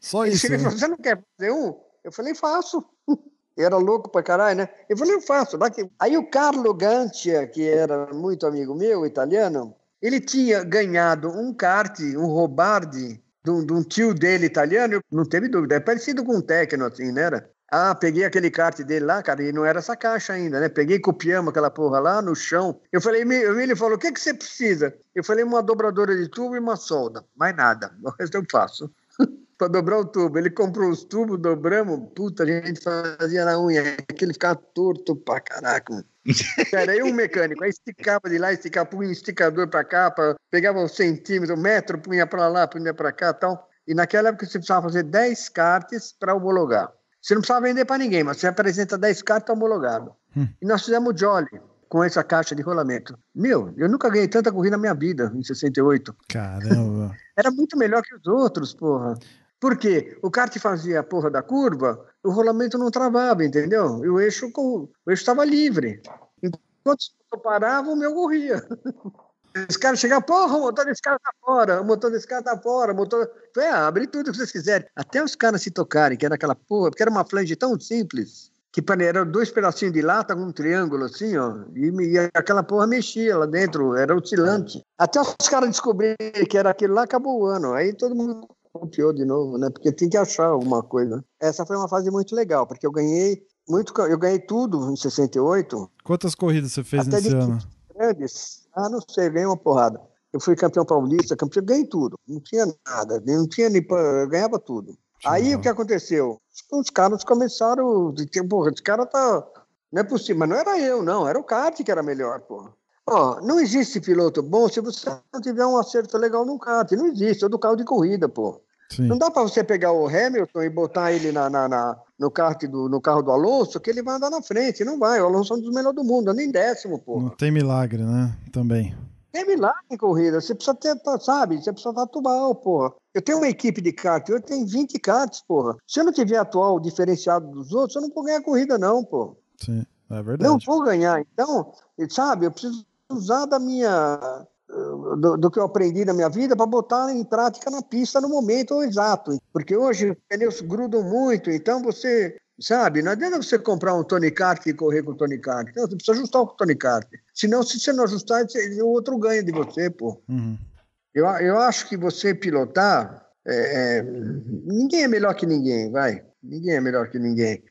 Só isso. Ele falou, <laughs> né? você não quer fazer um? Eu falei, faço <laughs> era louco pra caralho, né? Eu falei, eu faço. Aí o Carlo Gantia, que era muito amigo meu, italiano, ele tinha ganhado um kart, um Robardi, de um, de um tio dele italiano, não teve dúvida, é parecido com um Tecno, assim, né? Ah, peguei aquele kart dele lá, cara, e não era essa caixa ainda, né? Peguei, copiamos aquela porra lá no chão. Eu falei, ele falou, o que, que você precisa? Eu falei, uma dobradora de tubo e uma solda. Mais nada, o resto eu faço <laughs> para dobrar o tubo. Ele comprou os tubos, dobramos, puta, a gente fazia na unha, aquele ficava torto pra caraca. Cara, <laughs> aí um mecânico, aí esticava de lá, esticava, punha um esticador pra cá, pra, pegava um centímetro, um metro, punha pra lá, punha pra cá e tal. E naquela época você precisava fazer 10 cartas para homologar. Você não precisava vender para ninguém, mas você apresenta 10 cartas homologado. Hum. E nós fizemos o Jolly com essa caixa de rolamento. Meu, eu nunca ganhei tanta corrida na minha vida, em 68. Caramba. Era muito melhor que os outros, porra. Por quê? O kart fazia a porra da curva, o rolamento não travava, entendeu? E o eixo estava livre. Enquanto eu parava, o meu corria. <laughs> Os caras chegavam, porra, o motor desse cara tá fora, o motor desse cara tá fora, o motor. Ah, abre tudo que vocês quiserem. Até os caras se tocarem, que era aquela porra, porque era uma flange tão simples, que eram dois pedacinhos de lata com um triângulo assim, ó, e, e, aquela porra mexia lá dentro, era oscilante. Até os caras descobrirem que era aquilo lá, acabou o ano. Aí todo mundo copiou de novo, né? Porque tem que achar alguma coisa. Essa foi uma fase muito legal, porque eu ganhei muito, eu ganhei tudo em 68. Quantas corridas você fez nesse ano? Grandes. Ah, não sei, ganhei uma porrada. Eu fui campeão paulista, campeão, ganhei tudo. Não tinha nada, não tinha nem eu ganhava tudo. Aí o que aconteceu? Os caras começaram, porra, esse cara tá não é possível, mas não era eu, não, era o kart que era melhor, porra. Ó, não existe piloto bom se você não tiver um acerto legal no kart. Não existe, é do carro de corrida, pô. Sim. Não dá para você pegar o Hamilton e botar ele na, na, na, no, kart do, no carro do Alonso, que ele vai andar na frente. Não vai. O Alonso é um dos melhores do mundo, nem décimo, pô. Não tem milagre, né? Também. Tem milagre em corrida. Você precisa ter, sabe? Você precisa estar atual, porra. Eu tenho uma equipe de kart, eu tenho 20 karts, porra. Se eu não tiver atual diferenciado dos outros, eu não vou ganhar corrida, não, pô. Sim, é verdade. Não vou ganhar. Então, sabe, eu preciso usar da minha do, do, que eu aprendi na minha vida para botar em prática na pista no momento exato. Porque hoje os pneus grudam muito, então você Sabe? Não adianta você comprar um Tony Kart e correr com o Tony Kart. Não, você precisa ajustar o Tony Kart. Senão, se você não ajustar, o outro ganha de você, pô. Uhum. Eu, eu acho que você pilotar. É, é, ninguém é melhor que ninguém, vai. Ninguém é melhor que ninguém.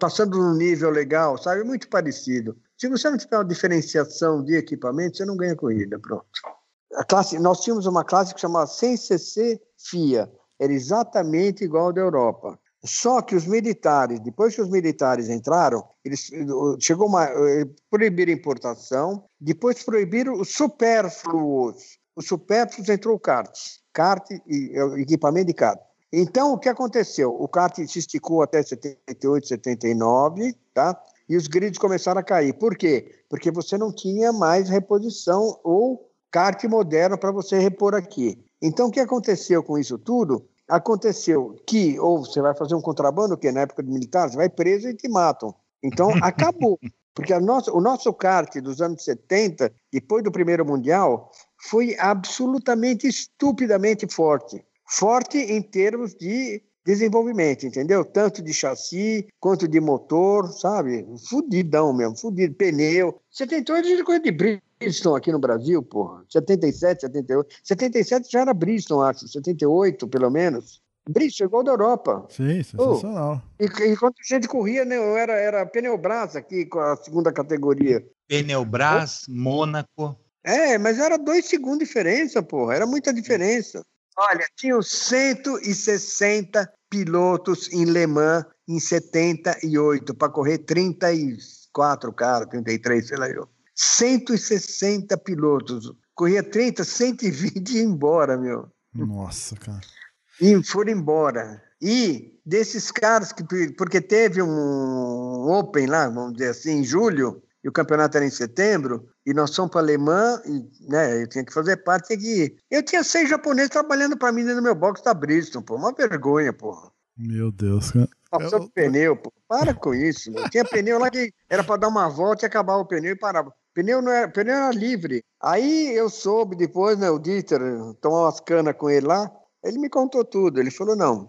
Passando num nível legal, sabe? Muito parecido. Se você não tiver uma diferenciação de equipamento, você não ganha corrida, pronto. A classe, nós tínhamos uma classe que chamava 100cc FIA. Era exatamente igual ao da Europa. Só que os militares, depois que os militares entraram, eles chegou uma proibiram importação, depois proibiram os supérfluos. Os supérfluos entrou o kart, kart e equipamento de kart. Então, o que aconteceu? O kart se esticou até 78, 79, tá? E os grids começaram a cair. Por quê? Porque você não tinha mais reposição ou kart moderno para você repor aqui. Então, o que aconteceu com isso tudo? Aconteceu que, ou você vai fazer um contrabando, que na época de militar, você vai preso e te matam. Então, <laughs> acabou. Porque nossa, o nosso kart dos anos 70, depois do primeiro mundial, foi absolutamente estupidamente forte. Forte em termos de desenvolvimento, entendeu? Tanto de chassi quanto de motor, sabe? Fudidão mesmo, fudido. Pneu. 78 de coisa de Bridgestone aqui no Brasil, porra. 77, 78. 77 já era Bridgestone, acho. 78, pelo menos. Bridgestone chegou da Europa. Sim, sensacional. Oh, e, enquanto a gente corria, né, eu era, era Pneubras aqui com a segunda categoria. Pneubras, oh. Mônaco. É, mas era dois segundos de diferença, porra. Era muita diferença. Olha, tinham 160 pilotos em Le Mans em 78 para correr 34 caras, 33, sei lá eu. 160 pilotos. Corria 30, 120 e ia embora, meu. Nossa, cara. E foram embora. E desses caras que porque teve um Open lá, vamos dizer assim, em julho, e o campeonato era em setembro, e nós fomos para Alemã, e, né, eu tinha que fazer parte, tinha que ir. Eu tinha seis japoneses trabalhando para mim no meu box da Bristol, pô, uma vergonha, pô. Meu Deus, cara. Passando eu... pneu, pô. Para com isso. Meu. Tinha pneu lá que era para dar uma volta e acabar o pneu e parava. Pneu não era, pneu era livre. Aí eu soube depois, né, o Dieter, tomar umas canas com ele lá, ele me contou tudo. Ele falou: não,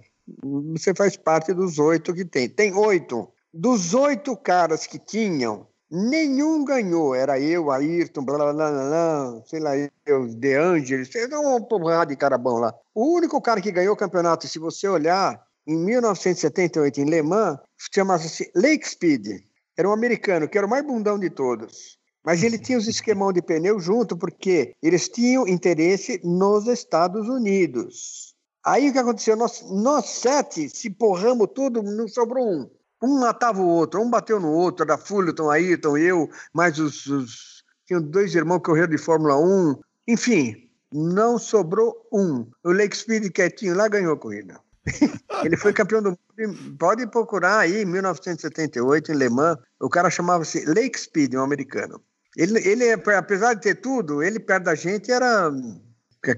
você faz parte dos oito que tem. Tem oito. Dos oito caras que tinham, Nenhum ganhou. Era eu, Ayrton, blá, blá, blá, blá, sei lá, eu, De Angelis, uma porrada de cara bom lá. O único cara que ganhou o campeonato, se você olhar, em 1978, em Le Mans, chamava-se Lake Speed. Era um americano, que era o mais bundão de todos. Mas ele tinha os esquemão de pneu junto, porque eles tinham interesse nos Estados Unidos. Aí o que aconteceu? Nós, nós sete se porramos tudo, não sobrou um. Um matava o outro, um bateu no outro, era Fulton, Ayrton, eu, mais os, os. Tinha dois irmãos que correram de Fórmula 1. Enfim, não sobrou um. O Lake Speed quietinho lá ganhou a corrida. <laughs> Ele foi campeão do mundo. Pode procurar aí, em 1978, em Le Mans. O cara chamava-se Lake Speed, um americano. Ele, ele, apesar de ter tudo, ele perto da gente era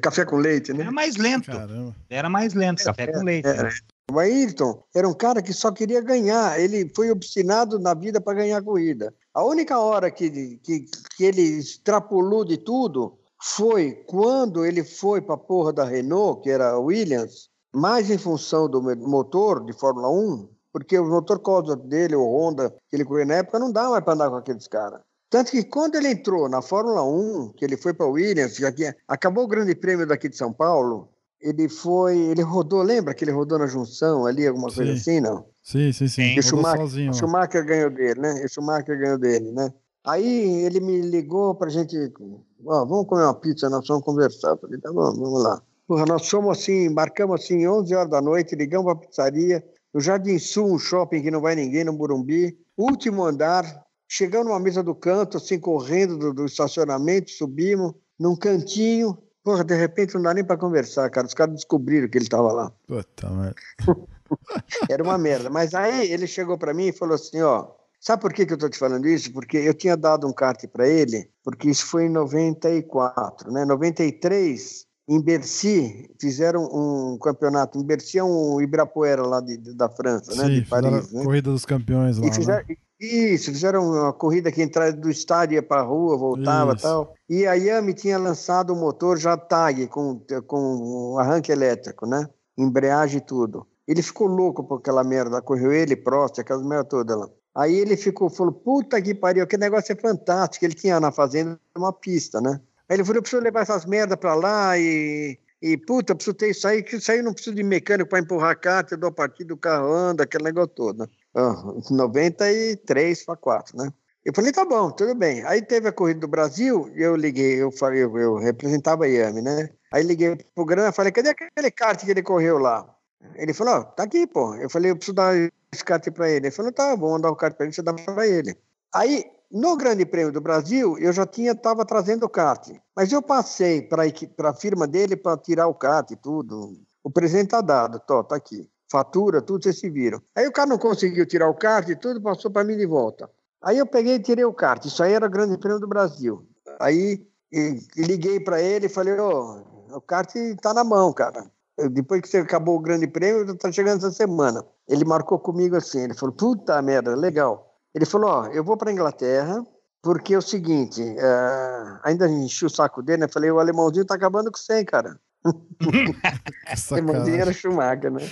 café com leite, né? Era mais lento. Caramba. Era mais lento, café é, com leite. É, o Ayrton era um cara que só queria ganhar, ele foi obstinado na vida para ganhar a corrida. A única hora que, que, que ele extrapolou de tudo foi quando ele foi para a porra da Renault, que era a Williams, mais em função do motor de Fórmula 1, porque o motor Cosworth dele, o Honda, que ele corria na época, não dá mais para andar com aqueles caras. Tanto que quando ele entrou na Fórmula 1, que ele foi para a Williams, já que acabou o Grande Prêmio daqui de São Paulo, ele foi. Ele rodou, lembra que ele rodou na junção ali, alguma sim. coisa assim, não? Sim, sim, sim. E o Schumacher, sozinho, Schumacher ganhou dele, né? E o Schumacher ganhou dele, né? Aí ele me ligou pra gente. Ó, vamos comer uma pizza, nós vamos conversar. Eu falei, tá bom, vamos lá. Porra, nós fomos assim, embarcamos assim, 11 horas da noite, ligamos pra pizzaria, no Jardim Sul, um shopping que não vai ninguém, no Burumbi, último andar, chegamos numa mesa do canto, assim, correndo do, do estacionamento, subimos, num cantinho, Porra, de repente não dá nem pra conversar, cara. Os caras descobriram que ele tava lá. Puta merda. <laughs> Era uma merda. Mas aí ele chegou para mim e falou assim: ó, sabe por que, que eu tô te falando isso? Porque eu tinha dado um kart para ele, porque isso foi em 94, né? 93, em Bercy, fizeram um campeonato. Em Bercy é um Ibirapuera lá de, de da França, né? Sim, de Paris. Né? Corrida dos Campeões lá. E fizeram, né? Isso, fizeram uma corrida que entrava do estádio, ia para a rua, voltava e tal. E a Yami tinha lançado o motor já TAG, com, com arranque elétrico, né? Embreagem e tudo. Ele ficou louco por aquela merda, correu ele, Prost, aquelas merda toda lá. Aí ele ficou, falou, puta que pariu, que negócio é fantástico. Ele tinha na fazenda uma pista, né? Aí ele falou, eu preciso levar essas merdas pra lá e, e puta, preciso ter isso aí, que isso aí não preciso de mecânico para empurrar a eu dou a partida, o carro anda, aquele negócio todo. Ah, 93 para 4, né? Eu falei, tá bom, tudo bem. Aí teve a Corrida do Brasil, eu liguei, eu, falei, eu, eu representava a né? Aí liguei pro Gran, falei, cadê aquele kart que ele correu lá? Ele falou, ó, tá aqui, pô. Eu falei, eu preciso dar esse kart pra ele. Ele falou, tá, vou mandar o kart pra ele, você dá pra ele. Aí, no Grande Prêmio do Brasil, eu já tinha, tava trazendo o kart. Mas eu passei para a firma dele para tirar o kart e tudo. O presente tá dado, tô, tá aqui. Fatura, tudo, vocês se viram. Aí o cara não conseguiu tirar o kart e tudo, passou para mim de volta. Aí eu peguei e tirei o kart. Isso aí era o Grande Prêmio do Brasil. Aí liguei para ele e falei: Ô, oh, o kart tá na mão, cara. Depois que você acabou o Grande Prêmio, tá chegando essa semana. Ele marcou comigo assim: ele falou: puta merda, legal. Ele falou: Ó, eu vou para Inglaterra, porque é o seguinte, uh, ainda enchi o saco dele, né? Falei: o alemãozinho tá acabando com 100, cara. <laughs> o alemãozinho era Schumacher, né?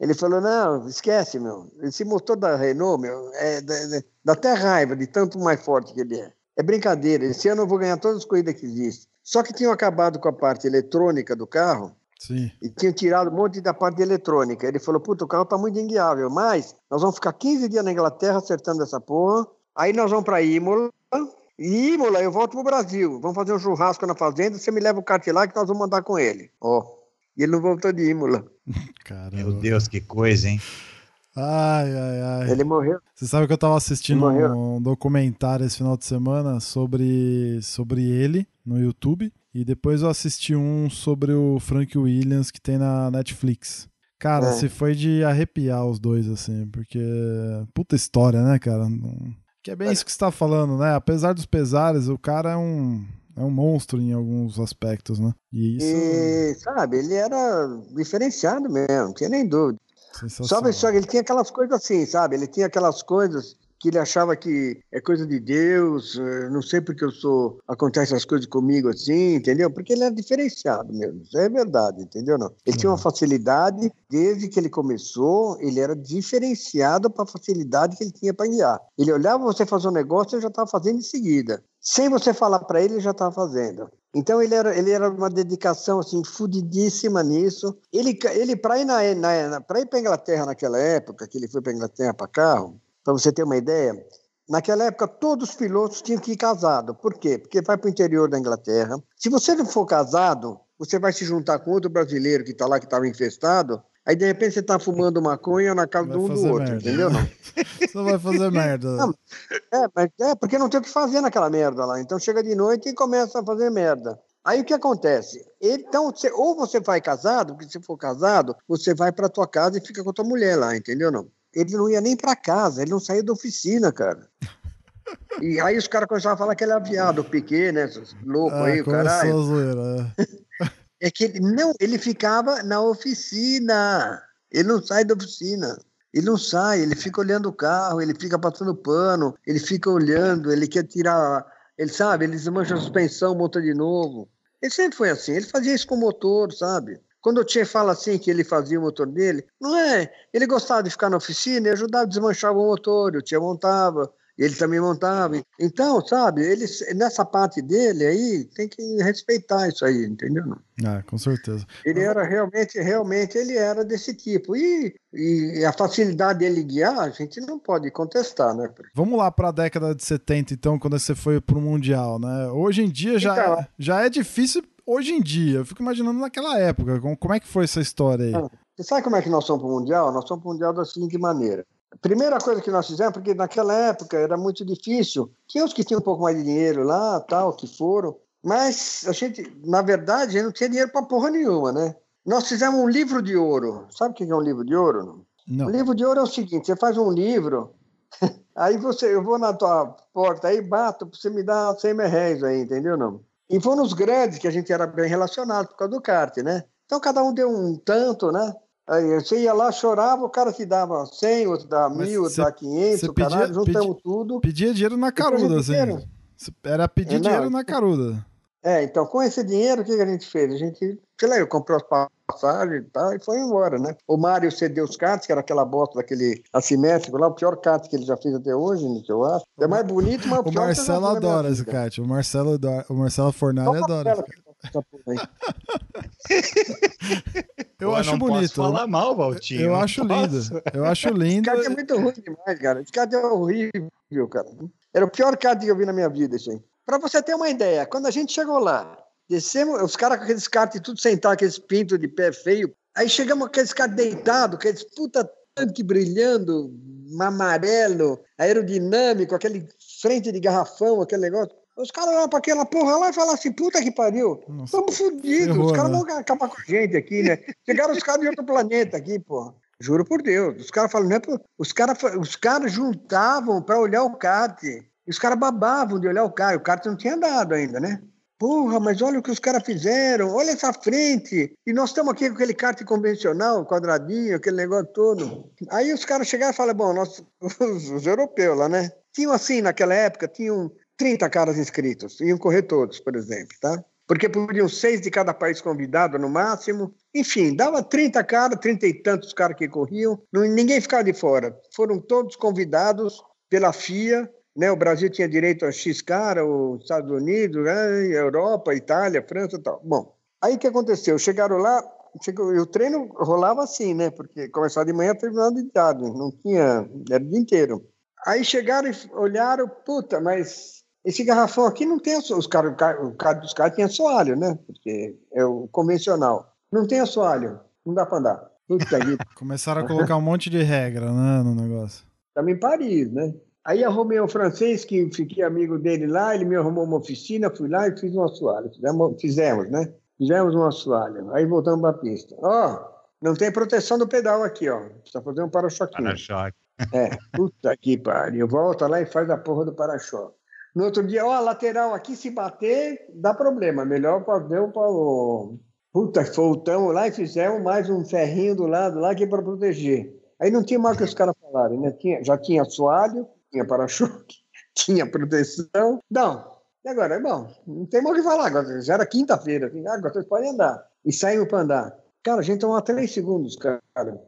Ele falou: não, esquece, meu. Esse motor da Renault, meu, é, dá até raiva de tanto mais forte que ele é. É brincadeira. Esse ano eu vou ganhar todas as corridas que existem. Só que tinham acabado com a parte eletrônica do carro. Sim. E tinham tirado um monte da parte eletrônica. Ele falou: puta, o carro tá muito inguiável, mas nós vamos ficar 15 dias na Inglaterra acertando essa porra. Aí nós vamos para Imola. E Imola, eu volto pro Brasil. Vamos fazer um churrasco na fazenda. Você me leva o kart lá que nós vamos mandar com ele. Ó. Oh. E ele não voltou de Imola. <laughs> Caramba. Meu Deus, que coisa, hein? Ai, ai, ai. Ele morreu. Você sabe que eu tava assistindo um documentário esse final de semana sobre, sobre ele no YouTube. E depois eu assisti um sobre o Frank Williams que tem na Netflix. Cara, é. se foi de arrepiar os dois, assim, porque. Puta história, né, cara? Que é bem isso que você tá falando, né? Apesar dos pesares, o cara é um é um monstro em alguns aspectos, né? E isso. E, sabe, ele era diferenciado mesmo, não tinha nem dúvida. Só ele tinha aquelas coisas assim, sabe? Ele tinha aquelas coisas que ele achava que é coisa de Deus, eh, não sei porque eu sou, acontece as coisas comigo assim, entendeu? Porque ele era diferenciado mesmo, isso é verdade, entendeu não? Ele tinha uma uhum. facilidade, desde que ele começou, ele era diferenciado para a facilidade que ele tinha para guiar. Ele olhava você fazer um negócio, ele já estava fazendo em seguida. Sem você falar para ele, ele já estava fazendo. Então ele era, ele era uma dedicação assim fudidíssima nisso. Ele, ele para ir na, na para ir para Inglaterra naquela época, que ele foi para Inglaterra para carro, para você ter uma ideia, naquela época todos os pilotos tinham que ir casados. Por quê? Porque vai para o interior da Inglaterra. Se você não for casado, você vai se juntar com outro brasileiro que está lá, que estava infestado, Aí de repente você tá fumando maconha na casa de um do outro, merda. entendeu? Não? <laughs> Você vai fazer merda. Não, é, mas é porque não tem o que fazer naquela merda lá. Então chega de noite e começa a fazer merda. Aí o que acontece? Então, você, ou você vai casado, porque se for casado, você vai para tua casa e fica com a tua mulher lá, entendeu? Não? Ele não ia nem para casa, ele não saía da oficina, cara. E aí os caras começaram a falar que ele é viado, o Piquet, né? Louco ah, aí, o caralho. Zoeira, é. é que ele, não, ele ficava na oficina. Ele não sai da oficina. Ele não sai, ele fica olhando o carro, ele fica passando pano, ele fica olhando, ele quer tirar. Ele sabe, ele desmancha a suspensão, monta de novo. Ele sempre foi assim, ele fazia isso com o motor, sabe? Quando o Tchê fala assim que ele fazia o motor dele, não é. Ele gostava de ficar na oficina e ajudava a desmanchar o motor, o Tchê montava, ele também montava. Então, sabe, ele, nessa parte dele aí, tem que respeitar isso aí, entendeu? Ah, com certeza. Ele era realmente, realmente, ele era desse tipo. E, e a facilidade dele guiar, a gente não pode contestar, né? Vamos lá para a década de 70, então, quando você foi para o Mundial, né? Hoje em dia já, então, é, já é difícil hoje em dia. Eu fico imaginando naquela época. Como, é que foi essa história aí? Ah, você sabe como é que nós somos para o Mundial? Nós somos para o Mundial da seguinte maneira. Primeira coisa que nós fizemos, porque naquela época era muito difícil. Tinha os que tinham um pouco mais de dinheiro lá, tal, que foram. Mas a gente, na verdade, a gente não tinha dinheiro para porra nenhuma, né? Nós fizemos um livro de ouro. Sabe o que é um livro de ouro? Não. Um livro de ouro é o seguinte: você faz um livro, <laughs> aí você, eu vou na tua porta aí, bato, você me dá 100 mil reais aí, entendeu? Não? E foram os grandes que a gente era bem relacionado por causa do kart, né? Então cada um deu um tanto, né? Aí você ia lá, chorava, o cara te dava 100, outro dava mil, outro dava 500, o caralho, juntamos tudo. Pedia dinheiro na caruda, assim. Era pedir é, dinheiro na caruda. É, então com esse dinheiro, o que a gente fez? A gente, sei lá, eu comprei as passagem e tal, e foi embora, né? O Mário cedeu os cards, que era aquela bosta daquele assimétrico lá, o pior kart que ele já fez até hoje, né, eu acho. É mais bonito, mas o, o Marcelo adora esse kart. O Marcelo, o Marcelo Fornari adora esse <laughs> kart. Eu Pô, acho não bonito. Posso falar mal, Valtinho. Eu acho posso. lindo. Eu acho lindo. Esse kart é muito ruim demais, cara. Esse kart é horrível, cara. Era o pior kart que eu vi na minha vida, isso aí. Pra você ter uma ideia, quando a gente chegou lá, descemos, os caras com aqueles karts tudo sentados, aqueles pintos de pé feio, aí chegamos com aqueles caras deitados, aqueles puta tanque brilhando, amarelo, aerodinâmico, aquele frente de garrafão, aquele negócio. Os caras olham pra aquela porra lá e falam assim, puta que pariu, estamos fodidos, os caras né? vão acabar com a gente aqui, né? Chegaram os caras de outro planeta aqui, porra. Juro por Deus. Os caras falam, não é por... os caras os caras juntavam para olhar o kart. E os caras babavam de olhar o kart. O kart não tinha andado ainda, né? Porra, mas olha o que os caras fizeram, olha essa frente. E nós estamos aqui com aquele kart convencional, quadradinho, aquele negócio todo. Aí os caras chegaram e falaram, bom, nós, <laughs> os, os europeus lá, né? Tinham assim, naquela época, tinham 30 caras inscritos. Iam correr todos, por exemplo, tá? Porque podiam seis de cada país convidado no máximo. Enfim, dava 30 caras, 30 e tantos caras que corriam. Ninguém ficava de fora. Foram todos convidados pela FIA. Né? O Brasil tinha direito a X cara, os Estados Unidos, né? Europa, Itália, França e tal. Bom, aí o que aconteceu? Chegaram lá, chegou, e o treino rolava assim, né? Porque começava de manhã, terminava de tarde. Não tinha, era o dia inteiro. Aí chegaram e olharam, puta, mas esse garrafão aqui não tem assoalho. Os cara, o cara, o cara dos caras tinha assoalho, né? Porque é o convencional. Não tem assoalho, não dá para andar. Puta que <laughs> Começaram a colocar um monte de regra né, no negócio. Estamos em Paris, né? Aí arrumei um francês que fiquei amigo dele lá, ele me arrumou uma oficina, fui lá e fiz um assoalho. Fizemos, fizemos né? Fizemos um assoalho. Aí voltamos para a pista. Ó, não tem proteção do pedal aqui, ó. Precisa fazer um para-choquinho. Para-choque. É, puta que pariu. Volta lá e faz a porra do para-choque. No outro dia, ó, a lateral aqui, se bater, dá problema. Melhor fazer um para o. Puta, voltamos lá e fizemos mais um ferrinho do lado lá que é para proteger. Aí não tinha mais o que os caras falarem, né? Tinha, já tinha assoalho, tinha para-choque, <laughs> tinha proteção. Não. E agora, bom, não tem mais o que falar. Agora, já era quinta-feira. assim, ah, Agora vocês podem andar. E saímos para andar. Cara, a gente tomou três segundos, cara. <laughs>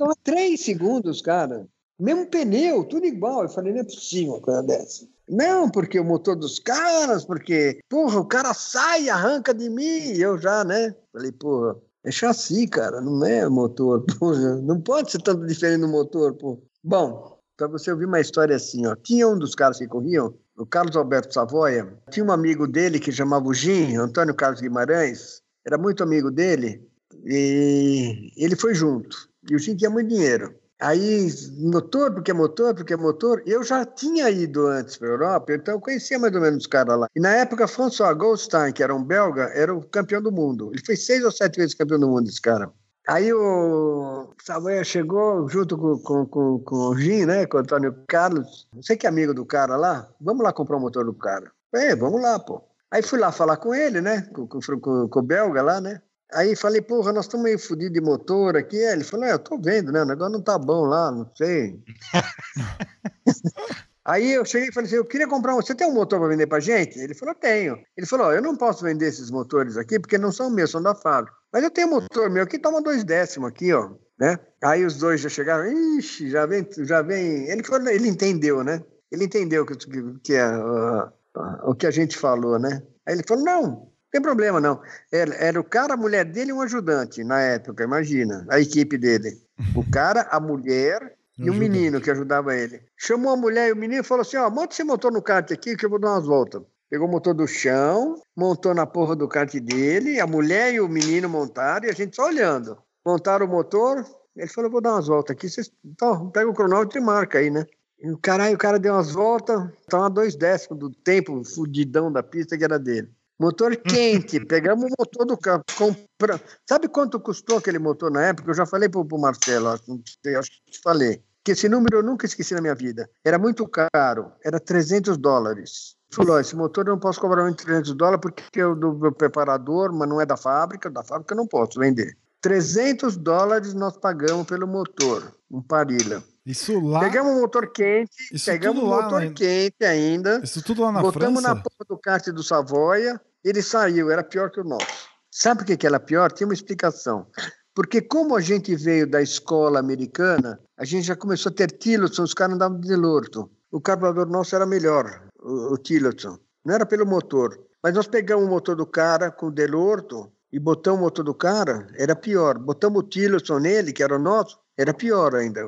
Há três segundos, cara. Mesmo pneu, tudo igual. Eu falei, não é possível uma coisa dessa. Não, porque o motor dos caras, porque, porra, o cara sai arranca de mim. E eu já, né? Falei, porra, é chassi, cara, não é motor. <laughs> Porra, não pode ser tanto diferente no motor, pô. Bom, para você ouvir uma história assim, ó. Tinha um dos caras que corriam, o Carlos Alberto Savoia, tinha um amigo dele que chamava o Jim, Antônio Carlos Guimarães, era muito amigo dele, e ele foi junto. E o Jim tinha muito dinheiro. Aí, motor, porque é motor, porque é motor. Eu já tinha ido antes para a Europa, então eu conhecia mais ou menos os caras lá. E na época, François Goldstein, que era um belga, era o campeão do mundo. Ele foi seis ou sete vezes campeão do mundo, esse cara. Aí o Savoia chegou junto com, com, com, com o Jim, né, com o Antônio Carlos. Você que é amigo do cara lá? Vamos lá comprar o motor do cara. É, vamos lá, pô. Aí fui lá falar com ele, né, com, com, com, com o belga lá, né. Aí falei, porra, nós estamos meio fodidos de motor aqui. Aí ele falou, é, eu tô vendo, né? O negócio não tá bom lá, não sei. <laughs> Aí eu cheguei e falei assim, eu queria comprar um... Você tem um motor para vender pra gente? Ele falou, tenho. Ele falou, ó, eu não posso vender esses motores aqui porque não são meus, são da fábrica. Mas eu tenho um motor meu aqui, toma dois décimos aqui, ó. Né? Aí os dois já chegaram, ixi, já vem, já vem... Ele, falou, ele entendeu, né? Ele entendeu que, que, que é, uh, uh, o que a gente falou, né? Aí ele falou, não tem problema, não. Era, era, o cara, a mulher dele e um ajudante na época, imagina, a equipe dele. O cara, a mulher <laughs> e o menino que ajudava ele. Chamou a mulher e o menino e falou assim: ó, monta esse motor no kart aqui que eu vou dar umas voltas. Pegou o motor do chão, montou na porra do kart dele, a mulher e o menino montaram e a gente só olhando. Montaram o motor, ele falou: vou dar umas voltas aqui, vocês então, pega o cronômetro e marca aí, né? E o caralho, o cara deu umas voltas, tava dois décimos do tempo fudidão da pista que era dele. Motor <laughs> quente, pegamos o motor do carro. Compra... Sabe quanto custou aquele motor na época? Eu já falei para o Marcelo, acho que te falei. Que esse número eu nunca esqueci na minha vida. Era muito caro, era 300 dólares. Falou: esse motor eu não posso cobrar muito 300 dólares porque é do meu preparador, mas não é da fábrica. Da fábrica eu não posso vender. 300 dólares nós pagamos pelo motor, um Parilla. Isso lá. Pegamos um motor quente, Isso pegamos um motor lá, quente ainda. Isso tudo lá na botamos França? na porra do kart do Savoia, ele saiu, era pior que o nosso. Sabe por que, que ela é pior? Tem uma explicação. Porque como a gente veio da escola americana, a gente já começou a ter Tillotson, os caras andavam de Delorto. O carburador nosso era melhor, o, o Tillotson. Não era pelo motor. Mas nós pegamos o motor do cara com o Delorto e botamos o motor do cara, era pior. Botamos o Tillotson nele, que era o nosso, era pior ainda,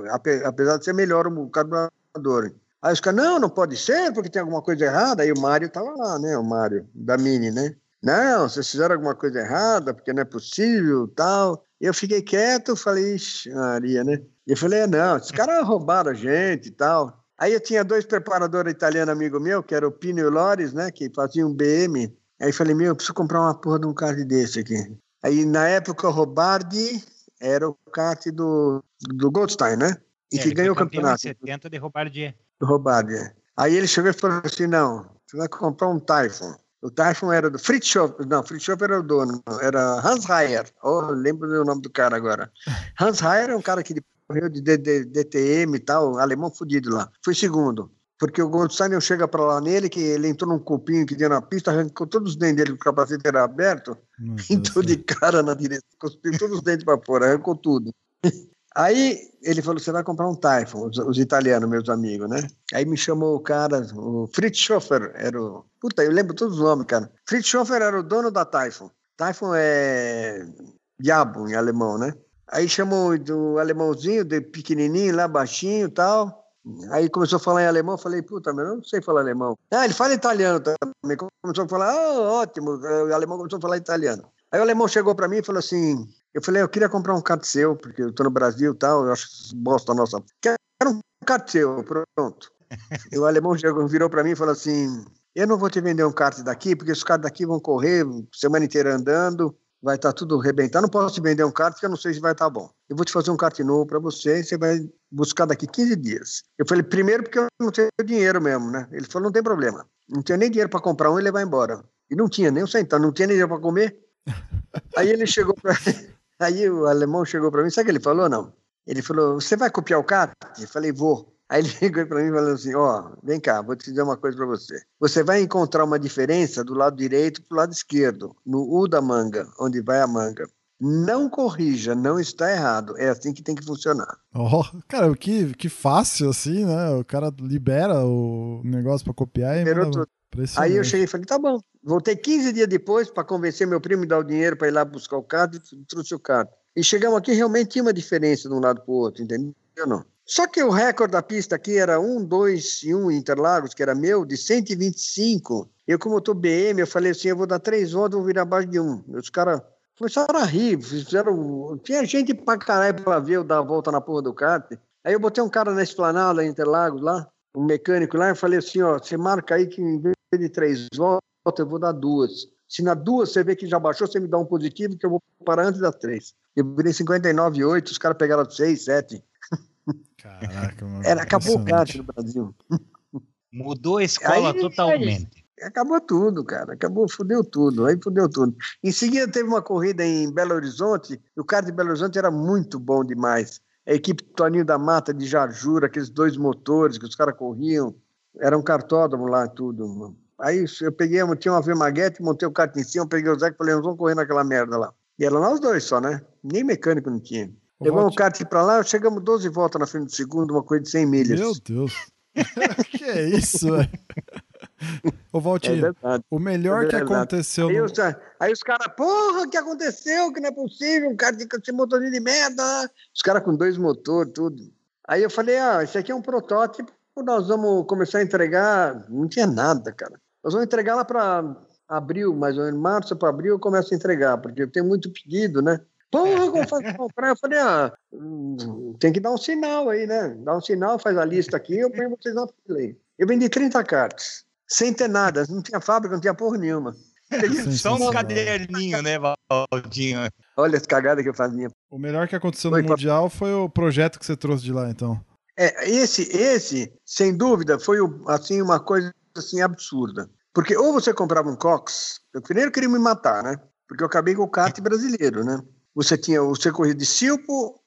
apesar de ser melhor o carburador. Aí os caras, não, não pode ser, porque tem alguma coisa errada. Aí o Mário tava lá, né, o Mário, da Mini, né? Não, vocês fizeram alguma coisa errada, porque não é possível, tal. Eu fiquei quieto, falei, ixi, Maria, né? Eu falei, não, esses caras roubaram a gente e tal. Aí eu tinha dois preparadores italianos amigo meu, que era o Pino e o Loris, né, que faziam um BM. Aí falei, meu, eu preciso comprar uma porra de um kart desse aqui. Aí na época o Robardi era o kart do, do Goldstein, né? E é, que ganhou o campeonato. Em 70 de Robardi. Do Robardi. É. Aí ele chegou e falou assim, não, você vai comprar um Typhoon. O Typhoon era do Fritz não, Fritz era o dono, era Hans Heyer, oh, lembro do nome do cara agora. Hans Heyer é um cara que correu de DTM e tal, alemão fudido lá. Foi segundo. Porque o Goldstein chega para lá nele, que ele entrou num cupinho que tinha na pista, arrancou todos os dentes dele, o capacete era aberto, entrou <laughs> de cara na direita, cuspiu todos os dentes para fora, arrancou tudo. <laughs> Aí ele falou: você vai comprar um Typhoon, os, os, italianos, meus amigos, né? Aí me chamou o cara, o Fritz Schoffer, era o. Puta, eu lembro todos os nomes, cara. Fritz Schoffer era o dono da Typhoon. Typhoon é diabo em alemão, né? Aí chamou o alemãozinho, de pequenininho, lá baixinho e tal. Aí começou a falar em alemão, falei, puta, mas eu não sei falar alemão. Ah, ele fala italiano também. Começou a falar, oh, ótimo, o alemão começou a falar italiano. Aí o alemão chegou para mim e falou assim: eu falei, eu queria comprar um kart seu, porque eu tô no Brasil e tal, eu acho bosta a nossa. Quero um kart seu, pronto. <laughs> e o alemão chegou, virou para mim e falou assim: eu não vou te vender um kart daqui, porque os caras daqui vão correr semana inteira andando, vai estar tá tudo arrebentando. Não posso te vender um kart porque eu não sei se vai estar tá bom. Eu vou te fazer um kart novo para você e você vai buscar daqui 15 dias. Eu falei, primeiro porque eu não tenho dinheiro mesmo, né? Ele falou, não tem problema. Não tenho nem dinheiro para comprar um e levar embora. E não tinha nem um centavo, não tinha nem dinheiro para comer. <laughs> Aí ele chegou para Aí o alemão chegou para mim, sabe o que ele falou? Não. Ele falou: Você vai copiar o kart? Eu falei: Vou. Aí ele <laughs> chegou para mim falou assim: Ó, oh, vem cá, vou te dizer uma coisa para você. Você vai encontrar uma diferença do lado direito para o lado esquerdo, no U da manga, onde vai a manga. Não corrija, não está errado. É assim que tem que funcionar. Oh, cara, que, que fácil assim, né? O cara libera o negócio para copiar e tudo. Aí eu cheguei e falei, tá bom. Voltei 15 dias depois para convencer meu primo a dar o dinheiro para ir lá buscar o carro e trouxe o carro. E chegamos aqui, realmente tinha uma diferença de um lado para o outro, entendeu? Não. Só que o recorde da pista aqui era 1, 2 e 1 Interlagos, que era meu, de 125. Eu, como eu tô BM, eu falei assim, eu vou dar três voltas, vou virar abaixo de um. Os caras começaram a rir, fizeram... Tinha gente pra caralho pra ver eu dar a volta na porra do kart. Aí eu botei um cara na esplanada Interlagos lá, um mecânico lá, e falei assim, ó, você marca aí que em vez de três voltas, eu vou dar duas. Se na duas você vê que já baixou, você me dá um positivo, que eu vou parar antes das três. Eu virei 59,8, os caras pegaram 6, 7. Caraca, mano. Era, acabou o kart no Brasil. Mudou a escola aí, totalmente. Aí, acabou tudo, cara. Acabou, fudeu tudo. Aí fudeu tudo. Em seguida teve uma corrida em Belo Horizonte. E o kart de Belo Horizonte era muito bom demais a equipe Toninho da Mata de Jarjura, aqueles dois motores que os caras corriam, era um cartódromo lá tudo. Aí eu peguei, eu tinha uma Vemaguete, montei o kart em cima, peguei o Zé e falei, nós vamos correr naquela merda lá. E eram nós dois só, né? Nem mecânico não tinha. Levamos o kart pra lá, chegamos 12 voltas na frente do segundo, uma coisa de 100 milhas. Meu Deus! <laughs> que é isso, velho? Ô, Valtinho, é o melhor é que aconteceu. Aí, no... os, aí os caras, porra, o que aconteceu? Que não é possível, um cara de esse motorzinho de merda. Os caras com dois motores, tudo. Aí eu falei, ah, isso aqui é um protótipo, nós vamos começar a entregar. Não tinha nada, cara. Nós vamos entregar lá para abril, mais ou menos, março para abril, eu começo a entregar, porque eu tenho muito pedido, né? Porra, como faz comprar? Eu falei, ah, hum, tem que dar um sinal aí, né? Dá um sinal, faz a lista aqui, eu ponho vocês na fila aí. Eu vendi 30 cartas sem ter nada, não tinha fábrica, não tinha porra nenhuma. Só um caderninho, né, Valdinho? Olha as cagadas que eu fazia. O melhor que aconteceu no foi, Mundial foi o projeto que você trouxe de lá, então. É, esse, esse, sem dúvida, foi assim uma coisa assim absurda. Porque ou você comprava um Cox, eu primeiro queria me matar, né? Porque eu acabei com o kart brasileiro, né? Você tinha, você corria de Silpo,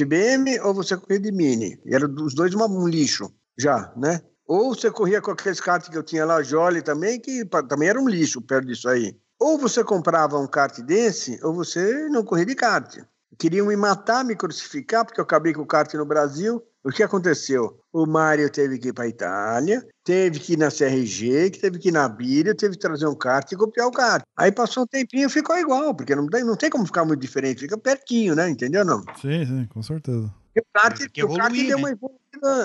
FBM, ou você corria de Mini. E eram os dois um lixo, já, né? Ou você corria com aqueles karts que eu tinha lá, Jolly também, que também era um lixo perto disso aí. Ou você comprava um kart desse, ou você não corria de kart. Queriam me matar, me crucificar, porque eu acabei com o kart no Brasil. O que aconteceu? O Mário teve que ir para a Itália, teve que ir na CRG, que teve que ir na Bíblia, teve que trazer um kart e copiar o kart. Aí passou um tempinho ficou igual, porque não tem, não tem como ficar muito diferente, fica pertinho, né? Entendeu não? Sim, sim, com certeza. E o kart, o kart deu uma evoluída.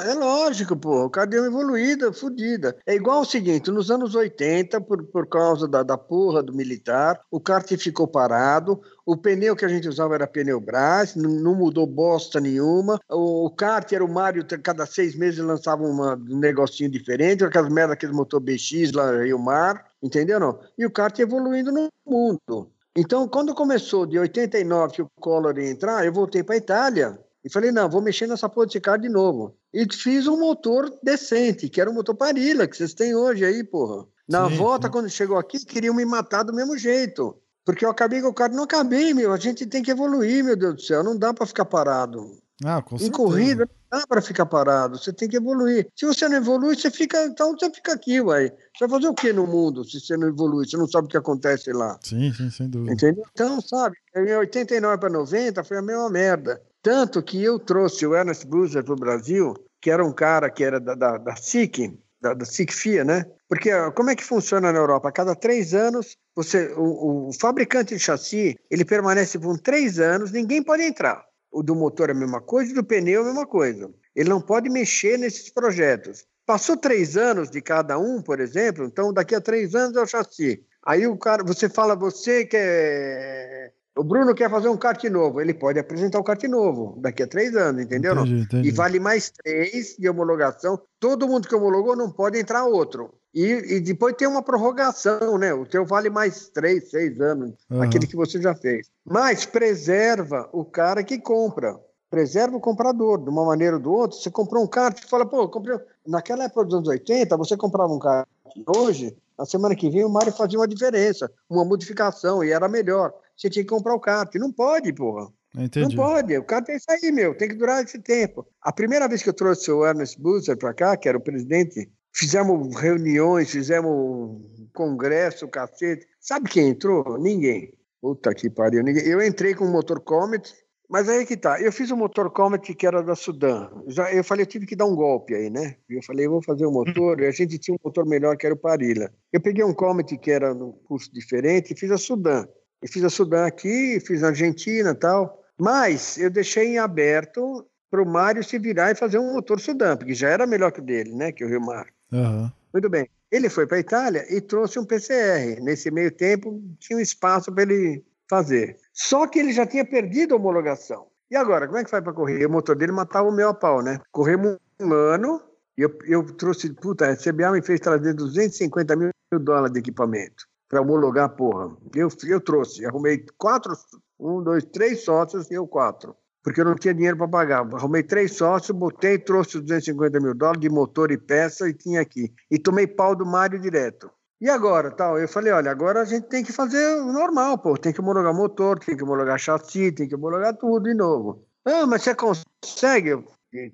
É lógico, pô. O kart deu uma evoluída, fodida. É igual o seguinte: nos anos 80, por, por causa da, da porra do militar, o kart ficou parado. O pneu que a gente usava era pneu Brás, não, não mudou bosta nenhuma. O, o kart era o Mário, cada seis meses lançava uma, um negocinho diferente, aquelas merda, aquele motor BX lá, Rio Mar, entendeu? Não? E o kart evoluindo no mundo. Então, quando começou de 89 que o Collor ia entrar, eu voltei para a Itália e falei, não, vou mexer nessa porra de carro de novo. E fiz um motor decente, que era o motor Parilla, que vocês têm hoje aí, porra. Na sim, volta, quando chegou aqui, queriam me matar do mesmo jeito. Porque eu acabei com o carro. Não acabei, meu. A gente tem que evoluir, meu Deus do céu. Não dá para ficar parado. Ah, com em corrida, não dá para ficar parado. Você tem que evoluir. Se você não evolui, você fica. Então você fica aqui, uai. Você vai fazer o que no mundo se você não evolui? Você não sabe o que acontece lá. Sim, sim, sem dúvida. Entendeu? Então, sabe, em 89 para 90 foi a mesma merda. Tanto que eu trouxe o Ernest Bruser para o Brasil, que era um cara que era da, da, da SIC, da, da SICFIA, né? Porque como é que funciona na Europa? A cada três anos, você, o, o fabricante de chassi, ele permanece por três anos, ninguém pode entrar. O do motor é a mesma coisa, o do pneu é a mesma coisa. Ele não pode mexer nesses projetos. Passou três anos de cada um, por exemplo, então daqui a três anos é o chassi. Aí o cara, você fala, você que é o Bruno quer fazer um kart novo, ele pode apresentar o um kart novo daqui a três anos, entendeu? Entendi, entendi. E vale mais três de homologação. Todo mundo que homologou não pode entrar outro. E, e depois tem uma prorrogação, né? O teu vale mais três, seis anos, uhum. aquele que você já fez. Mas preserva o cara que compra. Preserva o comprador, de uma maneira ou do outro. Você comprou um kart e fala, pô, comprei. Naquela época dos anos 80, você comprava um kart hoje, na semana que vem o Mário fazia uma diferença, uma modificação, e era melhor você tinha que comprar o kart. Não pode, porra. Entendi. Não pode. O kart tem isso aí, meu. Tem que durar esse tempo. A primeira vez que eu trouxe o Ernest Busser para cá, que era o presidente, fizemos reuniões, fizemos congresso, cacete. Sabe quem entrou? Ninguém. Puta que pariu. Ninguém. Eu entrei com o motor Comet, mas aí que tá. Eu fiz o motor Comet que era da Sudã. Já, eu falei, eu tive que dar um golpe aí, né? Eu falei, eu vou fazer um motor. e a gente tinha um motor melhor que era o Parilla. Eu peguei um Comet que era num curso diferente e fiz a Sudã. Eu fiz a Sudã aqui, fiz a Argentina e tal. Mas eu deixei em aberto para o Mário se virar e fazer um motor Sudã, porque já era melhor que o dele, né? Que o Rio Mar. Uhum. Muito bem. Ele foi para a Itália e trouxe um PCR. Nesse meio tempo, tinha um espaço para ele fazer. Só que ele já tinha perdido a homologação. E agora, como é que faz para correr? O motor dele matava o meu a pau, né? Corremos um ano e eu, eu trouxe, puta, a CBA me fez trazer 250 mil dólares de equipamento para homologar porra. Eu, eu trouxe, arrumei quatro, um, dois, três sócios e eu quatro. Porque eu não tinha dinheiro para pagar. Arrumei três sócios, botei, trouxe 250 mil dólares de motor e peça e tinha aqui. E tomei pau do Mário direto. E agora, tal? Eu falei, olha, agora a gente tem que fazer o normal, pô. Tem que homologar motor, tem que homologar chassi, tem que homologar tudo de novo. Ah, mas você consegue? Eu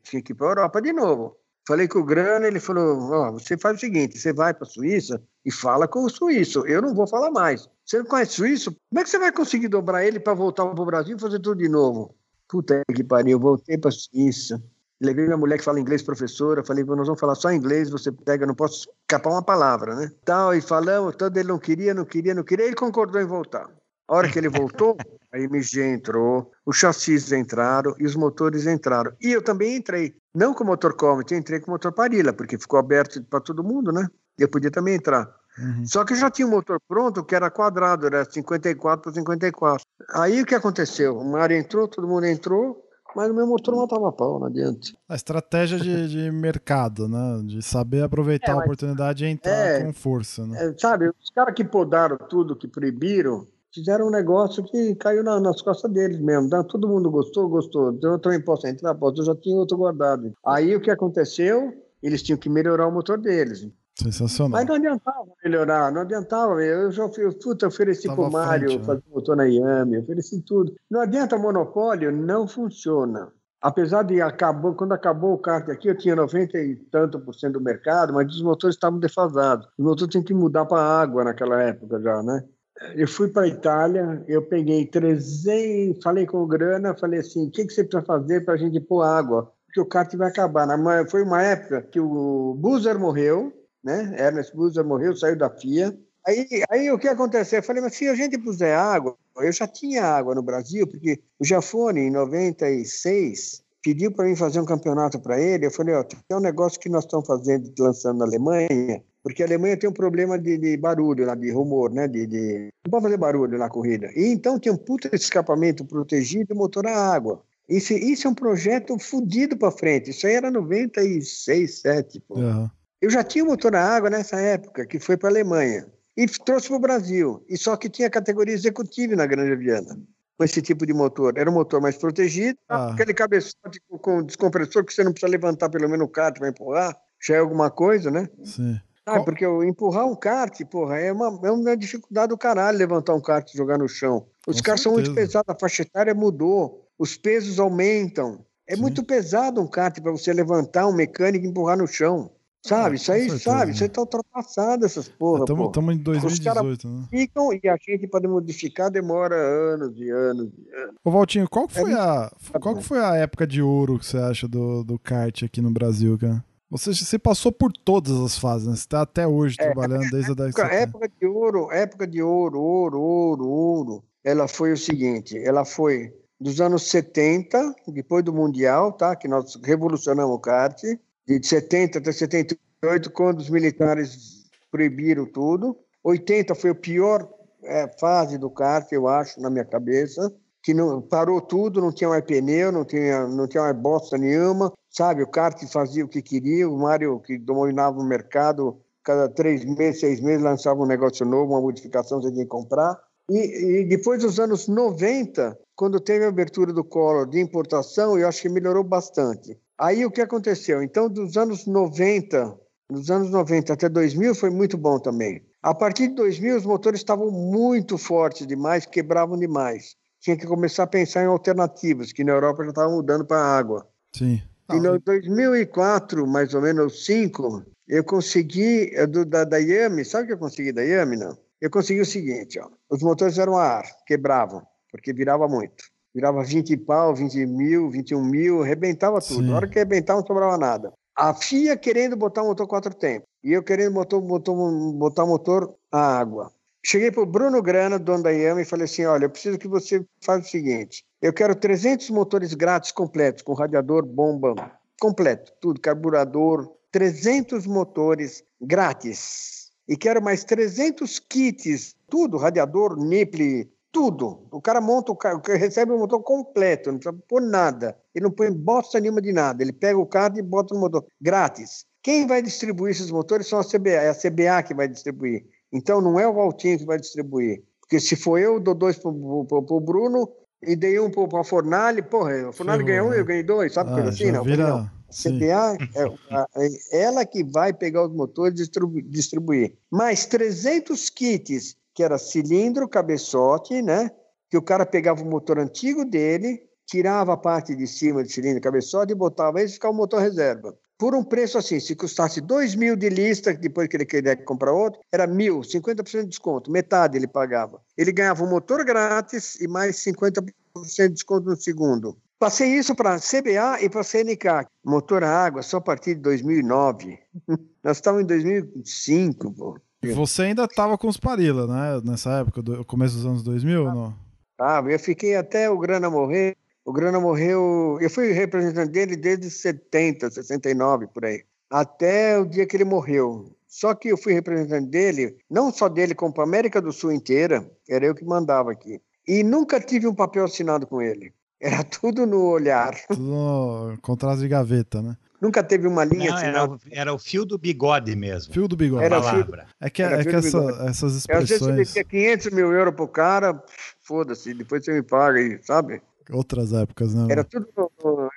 tinha que ir para a Europa de novo. Falei com o Grana, ele falou: você faz o seguinte, você vai para a Suíça e fala com o suíço. Eu não vou falar mais. Você não conhece suíço? Como é que você vai conseguir dobrar ele para voltar para o Brasil e fazer tudo de novo? Puta que pariu, eu voltei para a Suíça. Levei minha mulher que fala inglês, professora. Falei, nós vamos falar só inglês, você pega, não posso escapar uma palavra, né? Tal, e falamos, todo ele não queria, não queria, não queria. Ele concordou em voltar. A hora que ele voltou, <laughs> a MG entrou, os chassis entraram e os motores entraram. E eu também entrei. Não com o motor Comet, eu entrei com o motor Parilla, porque ficou aberto para todo mundo, né? Eu podia também entrar. Uhum. Só que já tinha um motor pronto que era quadrado, era 54 por 54. Aí o que aconteceu? O Mário entrou, todo mundo entrou, mas o meu motor não matava pau, não adianta. A estratégia de, de <laughs> mercado, né? De saber aproveitar é, a oportunidade e entrar é, com força, né? É, sabe, os caras que podaram tudo, que proibiram, fizeram um negócio que caiu na, nas costas deles mesmo. Tá? Todo mundo gostou, gostou. Eu também posso entrar, posso. Eu já tinha outro guardado. Aí o que aconteceu? Eles tinham que melhorar o motor deles. Sensacional. Mas não adiantava melhorar, não adiantava. Eu já fui, puta, ofereci para o Mário né? fazer motor na Yami, ofereci tudo. Não adianta monopólio, não funciona. Apesar de acabou, quando acabou o kart aqui, eu tinha 90 e tanto por cento do mercado, mas os motores estavam defasados. Os motores tinham que mudar para água naquela época já, né? Eu fui para a Itália, eu peguei 300, falei com o Grana, falei assim, o que, que você precisa fazer para a gente pôr água? Porque o kart vai acabar. Foi uma época que o Buzer morreu, né? Ernest Buzer morreu, saiu da FIA. Aí, aí o que aconteceu? Eu falei, mas se a gente puser água, eu já tinha água no Brasil, porque o Jafone, em 96, pediu para mim fazer um campeonato para ele. Eu falei, ó, tem um negócio que nós estamos fazendo, lançando na Alemanha, porque a Alemanha tem um problema de, de barulho, lá, de rumor, né? De, de... Não pode fazer barulho na corrida. E então tem um puta escapamento protegido e motor a água. Isso, isso é um projeto fodido para frente. Isso aí era 96, 7, pô. Uhum. Eu já tinha motor a água nessa época, que foi para a Alemanha. E trouxe para o Brasil. E só que tinha categoria executiva na Grande Viana com esse tipo de motor. Era um motor mais protegido, ah. aquele cabeçote com descompressor que você não precisa levantar pelo menos o kart para empurrar, já é alguma coisa, né? Sim. Ah, porque empurrar um kart, porra, é uma, é uma dificuldade do caralho levantar um kart e jogar no chão. Os caras são muito pesados, a faixa etária mudou, os pesos aumentam. É Sim. muito pesado um kart para você levantar um mecânico e empurrar no chão. Sabe, isso aí, certeza, sabe, isso aí tá ultrapassado, essas porra. Estamos porra. em 2018, né? Ficam e a gente para modificar demora anos e anos e anos. Ô Valtinho, qual que é foi, é a, qual que foi a época de ouro que você acha do, do kart aqui no Brasil, cara? Você, você passou por todas as fases, né? Você está até hoje é, trabalhando desde a década. Época de ouro, época de ouro, ouro, ouro, ouro. Ela foi o seguinte: ela foi dos anos 70, depois do Mundial, tá? Que nós revolucionamos o kart de 70 até 78, quando os militares proibiram tudo. 80 foi a pior é, fase do kart, eu acho, na minha cabeça, que não parou tudo, não tinha mais pneu, não tinha, não tinha mais bosta nenhuma, sabe? O kart fazia o que queria, o Mário que dominava o mercado, cada três meses, seis meses lançava um negócio novo, uma modificação você tinha que comprar. E, e, depois dos anos 90, quando teve a abertura do Collor de importação, eu acho que melhorou bastante. Aí o que aconteceu? Então, dos anos 90, dos anos 90 até 2000 foi muito bom também. A partir de 2000, os motores estavam muito fortes demais, quebravam demais. Tinha que começar a pensar em alternativas, que na Europa já estavam mudando para água. Sim. E em 2004, mais ou menos 2005, eu consegui, eh, do, da, da Yami, sabe o que eu consegui da Yami, não? Eu consegui o seguinte, ó, os motores eram a ar, quebravam, porque virava muito virava 20 pau, 20 mil, 21 mil, arrebentava tudo. Sim. Na hora que arrebentava, não sobrava nada. A FIA querendo botar um motor quatro tempos e eu querendo botar, botar, botar motor a água. Cheguei para o Bruno Grana, dono da e falei assim: olha, eu preciso que você faça o seguinte: eu quero 300 motores grátis completos, com radiador, bomba, completo, tudo, carburador, 300 motores grátis. E quero mais 300 kits, tudo, radiador, niple, tudo. O cara monta o carro, recebe o motor completo, não precisa pôr nada. Ele não põe bosta nenhuma de nada. Ele pega o carro e bota no motor, grátis. Quem vai distribuir esses motores são a CBA, é a CBA que vai distribuir. Então não é o Valtinho que vai distribuir. Porque se for eu, dou dois para o Bruno e dei um para a Fornalha, porra, a Fornalha ganhou um, eu ganhei dois, sabe? Ah, assim, não, vira... não. CBA é, é ela que vai pegar os motores e distribuir. Mais 300 kits que era cilindro, cabeçote, né? Que o cara pegava o motor antigo dele, tirava a parte de cima do cilindro, cabeçote e botava isso e ficava o motor reserva. Por um preço assim, se custasse 2 mil de lista, depois que ele queria comprar outro, era mil, 50% de desconto, metade ele pagava. Ele ganhava o motor grátis e mais 50% de desconto no segundo. Passei isso para a CBA e para a CNK. Motor a água só a partir de 2009. <laughs> Nós estávamos em 2005, pô. Você ainda estava com os Parila, né? Nessa época, do começo dos anos 2000 ah, não? Ah, eu fiquei até o Grana morrer. O Grana morreu. Eu fui representante dele desde 70, 69, por aí. Até o dia que ele morreu. Só que eu fui representante dele, não só dele, como para a América do Sul inteira. Era eu que mandava aqui. E nunca tive um papel assinado com ele. Era <laughs> tudo no olhar. Tudo no contrato de gaveta, né? Nunca teve uma linha. Não, era, o, era, o, fio do bigode mesmo. Fio do bigode. Era Fio, é que, é que essa, essas expressões. Às vezes você 500 mil euros pro cara, foda-se, depois você me paga aí, sabe? Outras épocas, né? Era tudo,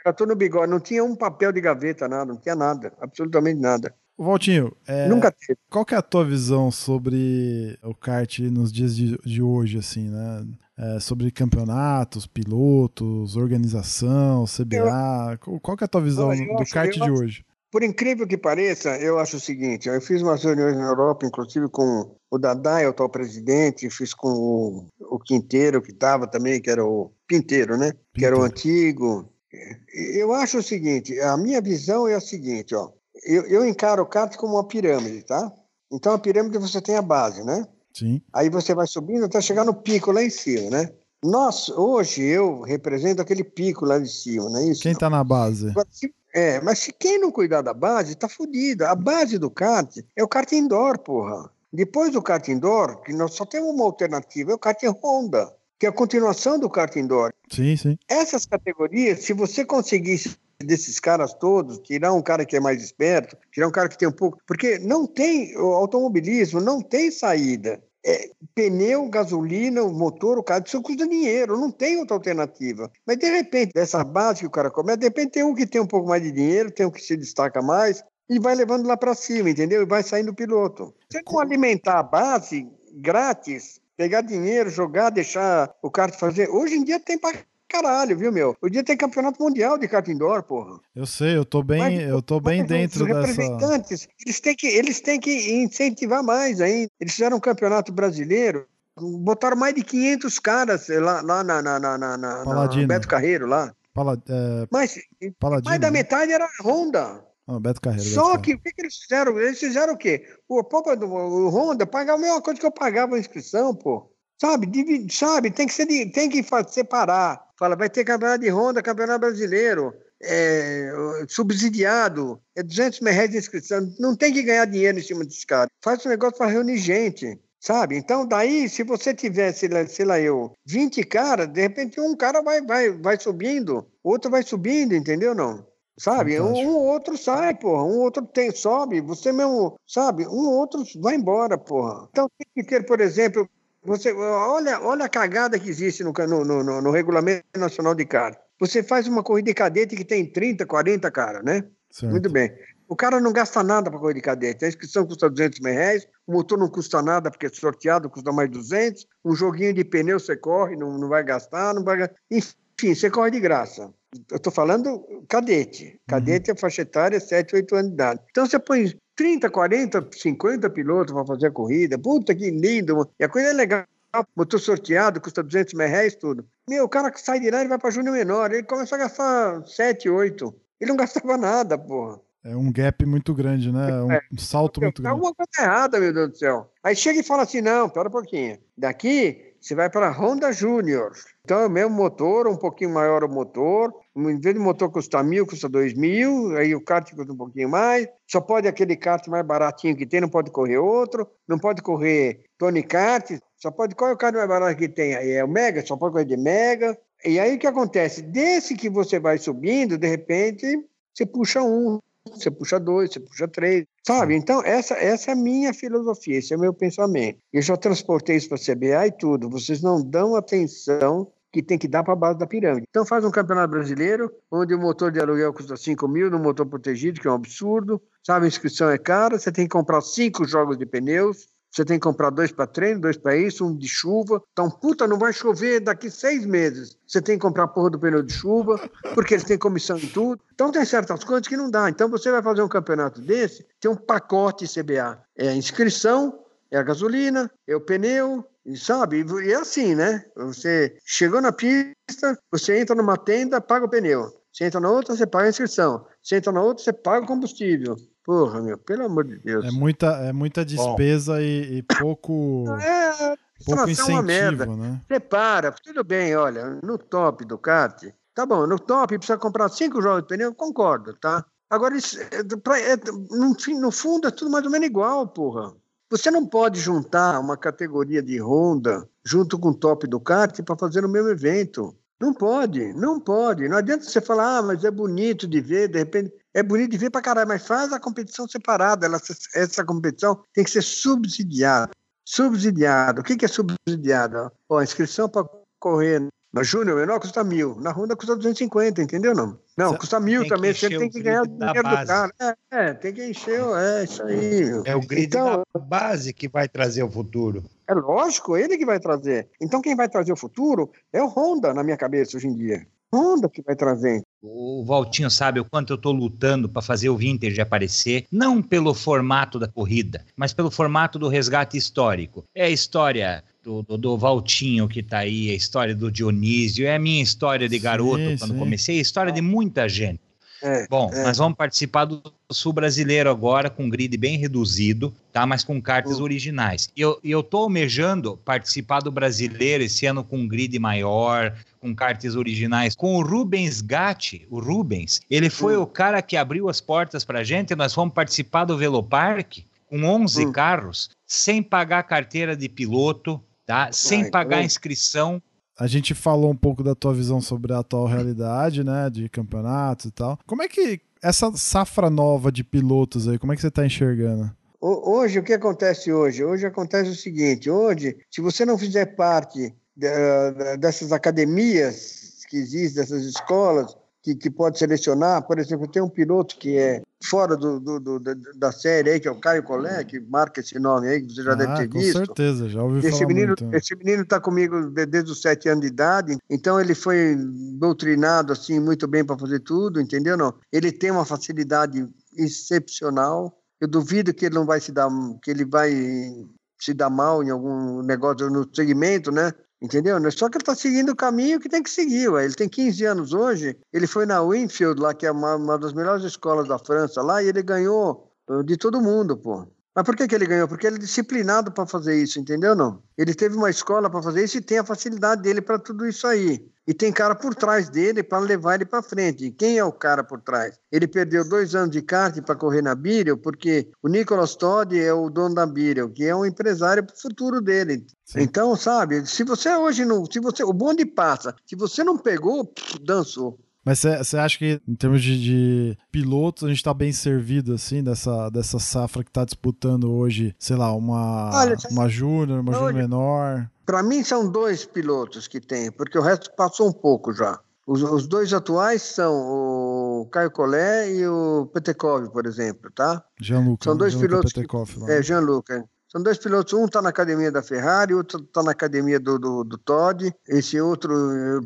era tudo no bigode, não tinha um papel de gaveta, nada, não tinha nada, absolutamente nada. Valtinho, é, Nunca teve. qual que é a tua visão sobre o kart nos dias de, de hoje, assim, né? É, sobre campeonatos, pilotos, organização, CBA. Eu, qual que é a tua visão do kart de hoje? Por incrível que pareça, eu acho o seguinte: eu fiz umas reuniões na Europa, inclusive com o Dadai, o atual presidente, fiz com o, o Quinteiro, que estava também, que era o Pinteiro, né? Que era o antigo. Eu acho o seguinte: a minha visão é a seguinte, ó. Eu, eu encaro o kart como uma pirâmide, tá? Então a pirâmide você tem a base, né? Sim. Aí você vai subindo até chegar no pico lá em cima, né? Nós, hoje, eu represento aquele pico lá de cima, não é isso? Quem tá na base? Agora, se é, mas se quem não cuidar da base, tá fodido. A base do kart é o kart indoor, porra. Depois do kart indoor, que nós só temos uma alternativa, é o kart Honda, que é a continuação do kart indoor. Sim, sim. Essas categorias, se você conseguisse desses caras todos, tirar um cara que é mais esperto, tirar um cara que tem um pouco. Porque não tem. O automobilismo não tem saída é, pneu, gasolina, o motor, o carro, isso custa dinheiro, não tem outra alternativa. Mas de repente, dessa base que o cara começa, de repente tem um que tem um pouco mais de dinheiro, tem um que se destaca mais, e vai levando lá para cima, entendeu? E vai saindo o piloto. Se não alimentar a base grátis, pegar dinheiro, jogar, deixar o kart fazer. Hoje em dia tem para caralho, viu, meu? O dia tem campeonato mundial de kart indoor, porra. Eu sei, eu tô bem, mas, eu tô bem dentro os dessa. representantes, eles têm que, eles têm que incentivar mais ainda. Eles fizeram um campeonato brasileiro, botaram mais de 500 caras lá, lá na, na, na, na, na Beto Carreiro lá. Pala, é... Mas Paladino, mais da né? metade era Honda. Ah, Beto Carreiro. Só Beto que o que, que, eles fizeram? Eles fizeram o quê? O, do, o Honda pagava a mesma coisa que eu pagava a inscrição, pô. Sabe, divide, sabe, tem que, ser, tem que separar. Fala, vai ter campeonato de Honda, campeonato brasileiro, é, subsidiado, é 200 mil reais de inscrição. Não tem que ganhar dinheiro em cima desse cara. Faz um negócio para reunir gente, sabe? Então, daí, se você tivesse, sei lá, eu, 20 caras, de repente um cara vai, vai, vai subindo, outro vai subindo, entendeu? Não? Sabe? Um, um outro sai, porra. Um outro tem, sobe. Você mesmo, sabe? Um outro vai embora, porra. Então tem que ter, por exemplo, você, olha, olha a cagada que existe no, no, no, no Regulamento Nacional de Carro. Você faz uma corrida de cadete que tem 30, 40 caras, né? Certo. Muito bem. O cara não gasta nada para correr de cadete. A inscrição custa 200 mil reais, o motor não custa nada porque é sorteado, custa mais 200. Um joguinho de pneu você corre, não, não vai gastar, não vai Enfim, você corre de graça. Eu estou falando cadete. Cadete uhum. é faixa etária 7, 8 anos de idade. Então você põe 30, 40, 50 pilotos para fazer a corrida. Puta que lindo! E a coisa é legal. Motor sorteado, custa 200 mil reais, tudo. Meu, o cara que sai de lá, ele vai para Júnior Menor. Ele começa a gastar 7, 8. Ele não gastava nada, porra. É um gap muito grande, né? Um, é. salto muito grande. Alguma coisa errada, meu Deus do céu. Aí chega e fala assim: não, pera um pouquinho. Daqui você vai para a Honda Júnior. Então é o mesmo motor, um pouquinho maior o motor. Em vez de motor custar mil, custa dois mil. Aí o kart custa um pouquinho mais. Só pode aquele kart mais baratinho que tem, não pode correr outro. Não pode correr Tony Kart. Só pode. Qual é o kart mais barato que tem aí? É o Mega, só pode correr de Mega. E aí o que acontece? Desse que você vai subindo, de repente, você puxa um, você puxa dois, você puxa três, sabe? Então, essa, essa é a minha filosofia, esse é o meu pensamento. Eu já transportei isso para a CBA e tudo. Vocês não dão atenção que tem que dar para a base da pirâmide. Então faz um campeonato brasileiro, onde o motor de aluguel custa 5 mil, no motor protegido, que é um absurdo, sabe, a inscrição é cara, você tem que comprar cinco jogos de pneus, você tem que comprar dois para treino, dois para isso, um de chuva. Então, puta, não vai chover daqui seis meses. Você tem que comprar a porra do pneu de chuva, porque eles têm comissão em tudo. Então, tem certas coisas que não dá. Então, você vai fazer um campeonato desse, tem um pacote CBA. É a inscrição, é a gasolina, é o pneu, e sabe? E é assim, né? Você chegou na pista, você entra numa tenda, paga o pneu. Você entra na outra, você paga a inscrição. Você entra na outra, você paga o combustível. Porra, meu, pelo amor de Deus. É muita, é muita despesa e, e, pouco. É, pouco incentivo, é uma merda. né? Prepara, tudo bem, olha, no top do kart, tá bom, no top precisa comprar cinco jogos de pneu, concordo, tá? Agora, isso, é, pra, é, no, no fundo, é tudo mais ou menos igual, porra. Você não pode juntar uma categoria de Honda junto com o top do kart para fazer o mesmo evento. Não pode, não pode. Não adianta você falar, ah, mas é bonito de ver, de repente. É bonito de ver pra caralho, mas faz a competição separada. Ela, essa competição tem que ser subsidiada. Subsidiado. O que, que é subsidiado? Ó, a inscrição para correr na Júnior menor custa mil, na Honda custa 250, entendeu? Não, não custa mil também, você tem que ganhar o dinheiro do cara. É, é, tem que encher, é isso aí. É o grid então, da base que vai trazer o futuro. É lógico, ele que vai trazer. Então quem vai trazer o futuro é o Honda, na minha cabeça, hoje em dia. Honda que vai trazer. O Valtinho sabe o quanto eu estou lutando para fazer o vintage aparecer, não pelo formato da corrida, mas pelo formato do resgate histórico. É a história do, do, do Valtinho que está aí, a história do Dionísio, é a minha história de garoto sim, quando sim. comecei, a história de muita gente. É, Bom, é. nós vamos participar do Sul Brasileiro agora com grid bem reduzido, tá? Mas com cartas uhum. originais. E eu, eu tô almejando participar do Brasileiro esse ano com um grid maior, com cartas originais. Com o Rubens Gatti, o Rubens, ele foi uhum. o cara que abriu as portas pra gente, nós fomos participar do Velopark com 11 uhum. carros, sem pagar carteira de piloto, tá? Sem Ai, pagar inscrição a gente falou um pouco da tua visão sobre a atual realidade, né, de campeonatos e tal. Como é que essa safra nova de pilotos aí, como é que você está enxergando? Hoje, o que acontece hoje? Hoje acontece o seguinte: hoje, se você não fizer parte dessas academias que existem, dessas escolas, que, que pode selecionar. Por exemplo, tem um piloto que é fora do, do, do, da série aí, que é o Caio Collet, que marca esse nome aí, que você já ah, deve ter com visto. Com certeza, já ouvi esse falar menino, muito. Esse menino está comigo desde os sete anos de idade, então ele foi doutrinado assim muito bem para fazer tudo, entendeu? Não? Ele tem uma facilidade excepcional. Eu duvido que ele não vai se dar, que ele vai se dar mal em algum negócio no segmento, né? Entendeu? É só que ele está seguindo o caminho que tem que seguir. Ué. Ele tem 15 anos hoje. Ele foi na Winfield, lá, que é uma, uma das melhores escolas da França, lá, e ele ganhou uh, de todo mundo, pô. Mas por que, que ele ganhou? Porque ele é disciplinado para fazer isso, entendeu? Não? Ele teve uma escola para fazer isso e tem a facilidade dele para tudo isso aí. E tem cara por trás dele para levar ele para frente. E quem é o cara por trás? Ele perdeu dois anos de kart para correr na Birel, porque o Nicolas Todd é o dono da Birel, que é um empresário para o futuro dele. Sim. Então, sabe, se você hoje não. Se você, o bonde passa, se você não pegou, dançou. Mas você acha que, em termos de, de pilotos, a gente está bem servido, assim, dessa, dessa safra que está disputando hoje, sei lá, uma, Olha, uma júnior, uma júnior menor? Para mim, são dois pilotos que tem, porque o resto passou um pouco já. Os, os dois atuais são o Caio Collet e o Petekov, por exemplo, tá? Jean-Luc. São dois Jean pilotos. Petekov, que, é, Jean-Luc. São dois pilotos, um está na academia da Ferrari, outro está na academia do, do, do, Todd. Esse outro,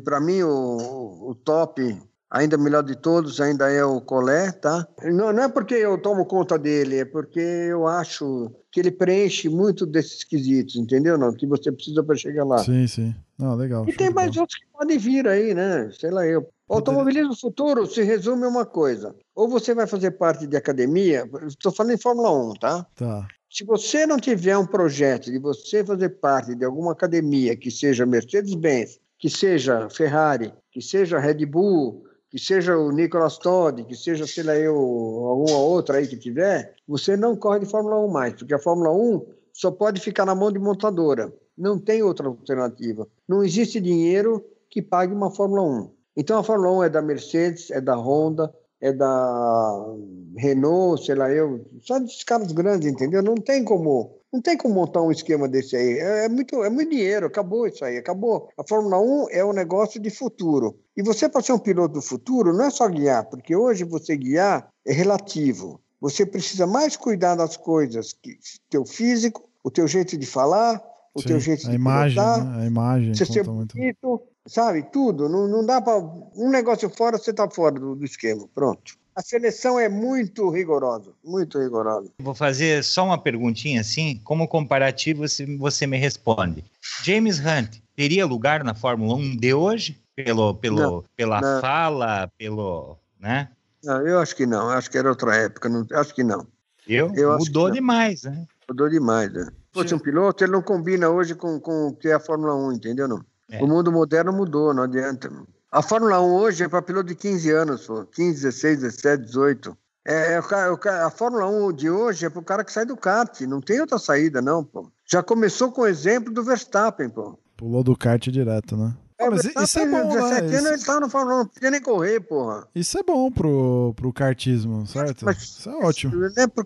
para mim, o, o top ainda melhor de todos ainda é o Colé, tá? Não, não, é porque eu tomo conta dele, é porque eu acho que ele preenche muito desses quesitos, entendeu? Não, que você precisa para chegar lá. Sim, sim. Não, legal. E tem mais outros que podem vir aí, né? Sei lá eu. O automobilismo futuro se resume a uma coisa. Ou você vai fazer parte de academia, estou falando em Fórmula 1, tá? Tá. Se você não tiver um projeto de você fazer parte de alguma academia que seja Mercedes-Benz, que seja Ferrari, que seja Red Bull, que seja o Nicolas Todd, que seja, sei lá, eu, alguma outra aí que tiver, você não corre de Fórmula 1 mais, porque a Fórmula 1 só pode ficar na mão de montadora. Não tem outra alternativa. Não existe dinheiro que pague uma Fórmula 1. Então a Fórmula 1 é da Mercedes, é da Honda, é da Renault, sei lá eu, só desses caras grandes, entendeu? Não tem como não tem como montar um esquema desse aí. É, é, muito, é muito dinheiro, acabou isso aí, acabou. A Fórmula 1 é um negócio de futuro. E você, para ser um piloto do futuro, não é só guiar, porque hoje você guiar é relativo. Você precisa mais cuidar das coisas, que teu físico, o teu jeito de falar, o Sim, teu jeito de imagem, pilotar, né? a imagem, você ser bonito, sabe? Tudo. Não, não dá para um negócio fora, você está fora do, do esquema. Pronto. A seleção é muito rigorosa, muito rigorosa. Vou fazer só uma perguntinha assim, como comparativo você me responde. James Hunt teria lugar na Fórmula 1 de hoje? Pelo, pelo, não, pela não. fala, pelo, né? Não, eu acho que não, acho que era outra época, não, acho que não. Eu? eu mudou demais, né? Mudou demais, né? Fosse um piloto, ele não combina hoje com, com o que é a Fórmula 1, entendeu? Não? É. O mundo moderno mudou, não adianta. A Fórmula 1 hoje é para piloto de 15 anos, pô. 15, 16, 17, 18. É, é, a Fórmula 1 de hoje é para o cara que sai do kart, não tem outra saída, não, pô. Já começou com o exemplo do Verstappen, pô. Pulou do kart direto, né? É, mas isso é bom, 17 né? anos ele tá no Fórmula 1, não podia nem correr, porra. Isso é bom pro, pro kartismo, certo? Mas, isso é ótimo. Não é pro,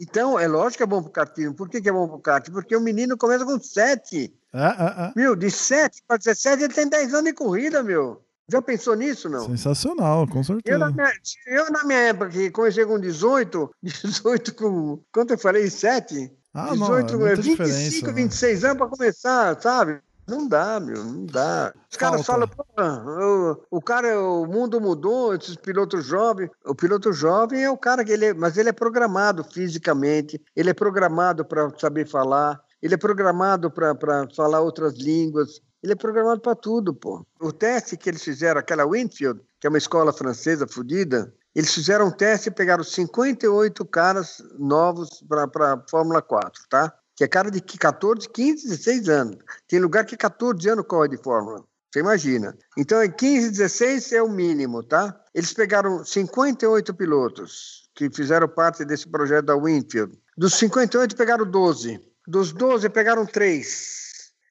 então, é lógico que é bom pro kartismo. Por que, que é bom pro kart? Porque o menino começa com 7. Ah, ah, ah. Meu, de 7 para 17 ele tem 10 anos de corrida, meu. Já pensou nisso, não? Sensacional, com certeza. Eu na minha, eu, na minha época, que comecei com 18, 18 <laughs> com. Quanto eu falei? 7? Ah, 18, não, é 25, 26 anos para começar, sabe? Não dá, meu, não dá. Os caras falam, o, o cara, o mundo mudou, esses pilotos jovens. O piloto jovem é o cara que ele é, mas ele é programado fisicamente, ele é programado para saber falar, ele é programado para falar outras línguas, ele é programado para tudo, pô. O teste que eles fizeram, aquela Winfield, que é uma escola francesa fodida, eles fizeram um teste e pegaram 58 caras novos para a Fórmula 4, tá? Que é cara de 14, 15, 16 anos. Tem lugar que 14 anos corre de Fórmula. Você imagina. Então, em 15, 16 é o mínimo, tá? Eles pegaram 58 pilotos que fizeram parte desse projeto da Winfield. Dos 58, pegaram 12. Dos 12, pegaram 3.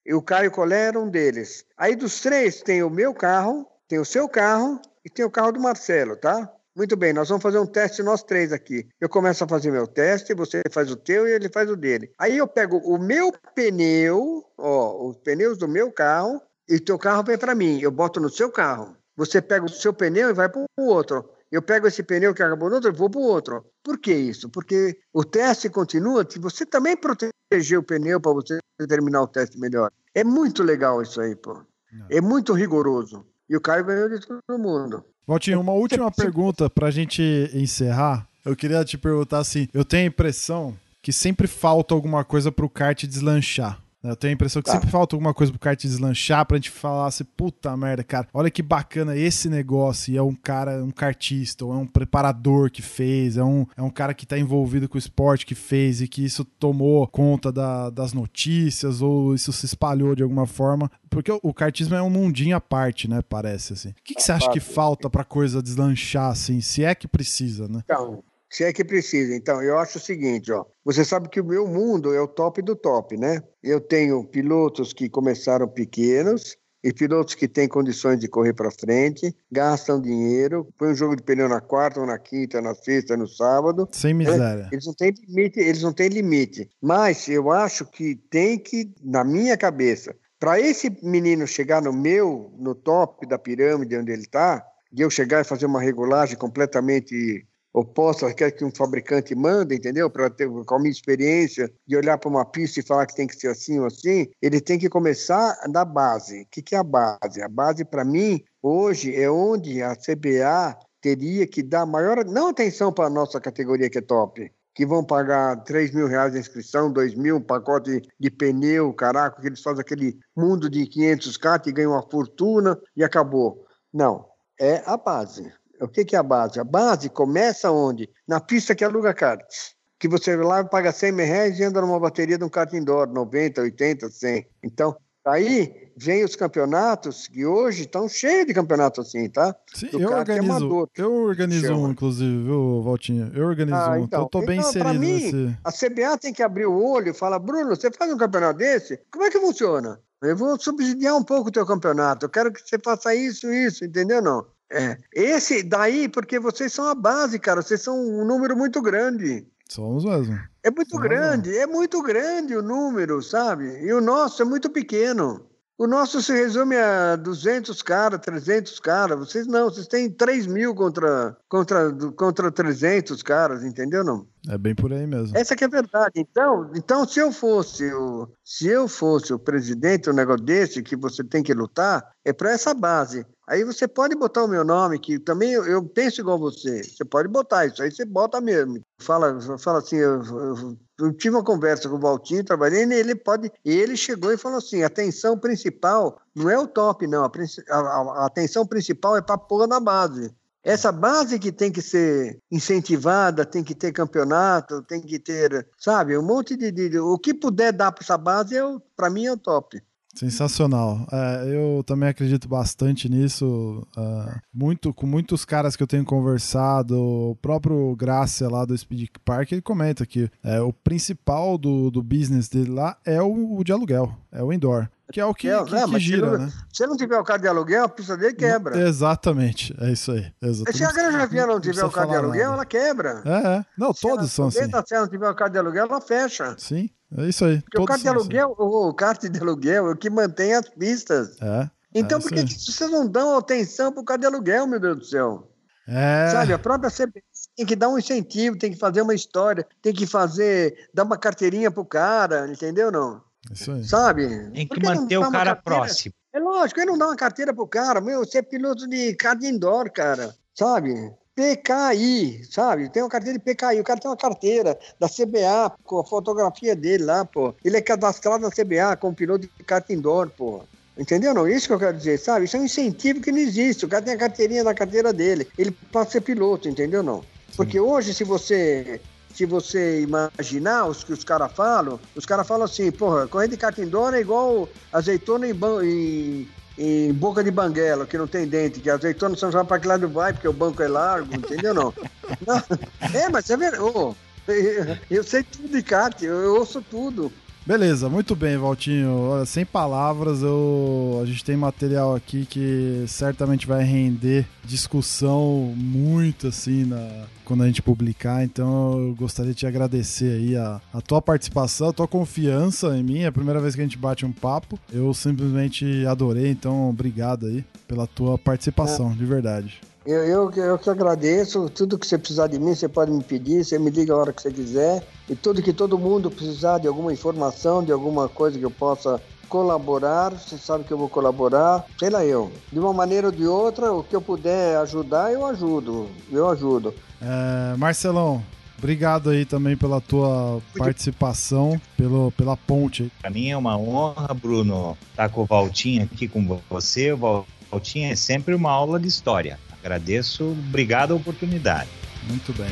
E o Caio Collet era um deles. Aí dos três, tem o meu carro, tem o seu carro e tem o carro do Marcelo, tá? Muito bem, nós vamos fazer um teste nós três aqui. Eu começo a fazer meu teste, você faz o teu e ele faz o dele. Aí eu pego o meu pneu, ó, os pneus do meu carro, e teu carro vem para mim. Eu boto no seu carro. Você pega o seu pneu e vai para o outro. Eu pego esse pneu que acabou no outro e vou para o outro. Por que isso? Porque o teste continua se você também proteger o pneu para você terminar o teste melhor. É muito legal isso aí, pô. É muito rigoroso. E o Caio ganhou de todo mundo. Valtinho, uma última <laughs> pergunta para a gente encerrar. Eu queria te perguntar assim: eu tenho a impressão que sempre falta alguma coisa para o kart deslanchar. Eu tenho a impressão que tá. sempre falta alguma coisa pro kart deslanchar pra gente falar assim, puta merda, cara, olha que bacana esse negócio. E é um cara, um kartista, ou é um preparador que fez, é um, é um cara que tá envolvido com o esporte que fez e que isso tomou conta da, das notícias ou isso se espalhou de alguma forma. Porque o, o kartismo é um mundinho à parte, né? Parece assim. O que, que você acha que falta pra coisa deslanchar, assim, se é que precisa, né? Então, se é que precisa. Então, eu acho o seguinte, ó. Você sabe que o meu mundo é o top do top, né? Eu tenho pilotos que começaram pequenos e pilotos que têm condições de correr para frente, gastam dinheiro, põe um jogo de pneu na quarta, ou na quinta, na sexta, no sábado. Sem né? miséria. Eles não têm limite, eles não têm limite. Mas eu acho que tem que, na minha cabeça, para esse menino chegar no meu, no top da pirâmide onde ele está, de eu chegar e fazer uma regulagem completamente oposta quer que um fabricante manda, entendeu? Para ter com a minha experiência de olhar para uma pista e falar que tem que ser assim ou assim, ele tem que começar da base. O que, que é a base? A base, para mim, hoje é onde a CBA teria que dar maior, não atenção para a nossa categoria que é top, que vão pagar 3 mil reais de inscrição, 2 mil, um pacote de pneu, caraca, que eles fazem aquele mundo de 500 kart e ganham uma fortuna e acabou. Não, é a base. O que, que é a base? A base começa onde? Na pista que aluga karts. Que você lá paga 100 mil reais e anda numa bateria de um kart indoor, 90, 80, 100. Então, aí vem os campeonatos que hoje estão cheios de campeonatos assim, tá? Sim, eu organizo, amador, eu organizo um, inclusive, viu, Valtinho? Eu organizo ah, um, então, eu tô bem então, inserido mim, nesse... A CBA tem que abrir o olho e falar, Bruno, você faz um campeonato desse? Como é que funciona? Eu vou subsidiar um pouco o teu campeonato, eu quero que você faça isso, isso, entendeu não? É. Esse daí, porque vocês são a base, cara. Vocês são um número muito grande. Somos mesmo. É muito Somos grande, mesmo. é muito grande o número, sabe? E o nosso é muito pequeno. O nosso se resume a 200 caras, 300 caras. Vocês não, vocês têm 3 mil contra, contra, contra 300 caras, entendeu não? É bem por aí mesmo. Essa que é a verdade. Então, então se eu fosse o, se eu fosse o presidente um negócio desse que você tem que lutar, é para essa base. Aí você pode botar o meu nome, que também eu, eu, penso igual você. Você pode botar isso, aí você bota mesmo. Fala, fala assim, eu, eu, eu tive uma conversa com o Valtinho, trabalhei, ele pode. Ele chegou e falou assim: atenção principal não é o top, não. A, a, a atenção principal é para pôr na base. Essa base que tem que ser incentivada, tem que ter campeonato, tem que ter, sabe, um monte de. de o que puder dar para essa base, para mim é o top. Sensacional. É, eu também acredito bastante nisso. Uh, muito Com muitos caras que eu tenho conversado, o próprio Graça lá do Speed Park, ele comenta que é, o principal do, do business dele lá é o, o de aluguel, é o indoor. Que é o que, é, que, é, que gira, se não, né? Se não tiver o carro de aluguel, a pista dele quebra. Exatamente, é isso aí. Exatamente. Se a Granja não tiver o carro de aluguel, nada. ela quebra. É, é. Não, se todos são assim. Se ela não tiver o carro de aluguel, ela fecha. Sim, é isso aí. Porque o kart de aluguel, assim. o kart de aluguel é o que mantém as pistas. É. Então, é por que vocês não dão atenção pro kart de aluguel, meu Deus do céu? É. Sabe, a própria CBS tem que dar um incentivo, tem que fazer uma história, tem que fazer, dar uma carteirinha pro cara, entendeu não? Isso aí. Sabe? Tem que manter o cara próximo. É lógico, ele não dá uma carteira pro cara, meu, você é piloto de kart indoor, cara, sabe? PKI, sabe? Tem uma carteira de PKI, o cara tem uma carteira da CBA com a fotografia dele lá, pô. Ele é cadastrado na CBA como piloto de kart indoor, pô. Entendeu? Não, isso que eu quero dizer, sabe? Isso é um incentivo que não existe. O cara tem a carteirinha da carteira dele. Ele pode ser piloto, entendeu? Não. Porque hoje, se você se você imaginar os que os caras falam, os caras falam assim, porra, corrida de kart indoor é igual azeitona em, em- em boca de banguela, que não tem dente, que azeitona só sabe para que lado vai, porque o banco é largo, entendeu? Não. <laughs> Não. É, mas é verdade. Ô, eu, eu sei tudo de kart, eu, eu ouço tudo. Beleza, muito bem, Valtinho. Olha, sem palavras, eu... a gente tem material aqui que certamente vai render discussão muito assim na... quando a gente publicar. Então eu gostaria de te agradecer aí a, a tua participação, a tua confiança em mim. É a primeira vez que a gente bate um papo. Eu simplesmente adorei, então obrigado aí pela tua participação, de verdade. Eu, eu, eu que agradeço. Tudo que você precisar de mim, você pode me pedir. Você me liga a hora que você quiser. E tudo que todo mundo precisar de alguma informação, de alguma coisa que eu possa colaborar, você sabe que eu vou colaborar. Sei lá eu. De uma maneira ou de outra, o que eu puder ajudar, eu ajudo. Eu ajudo. É, Marcelão, obrigado aí também pela tua participação, pelo, pela ponte aí. Para mim é uma honra, Bruno, estar com o Valtinho aqui com você. O Valtinho é sempre uma aula de história. Agradeço, obrigado a oportunidade. Muito bem.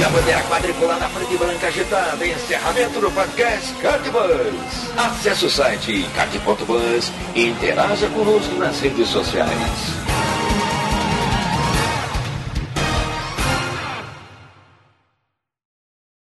E a bandeira quadriculada na frente branca agitada. Encerramento do podcast Cartbus. Acesse o site card.bus e interaja conosco nas redes sociais.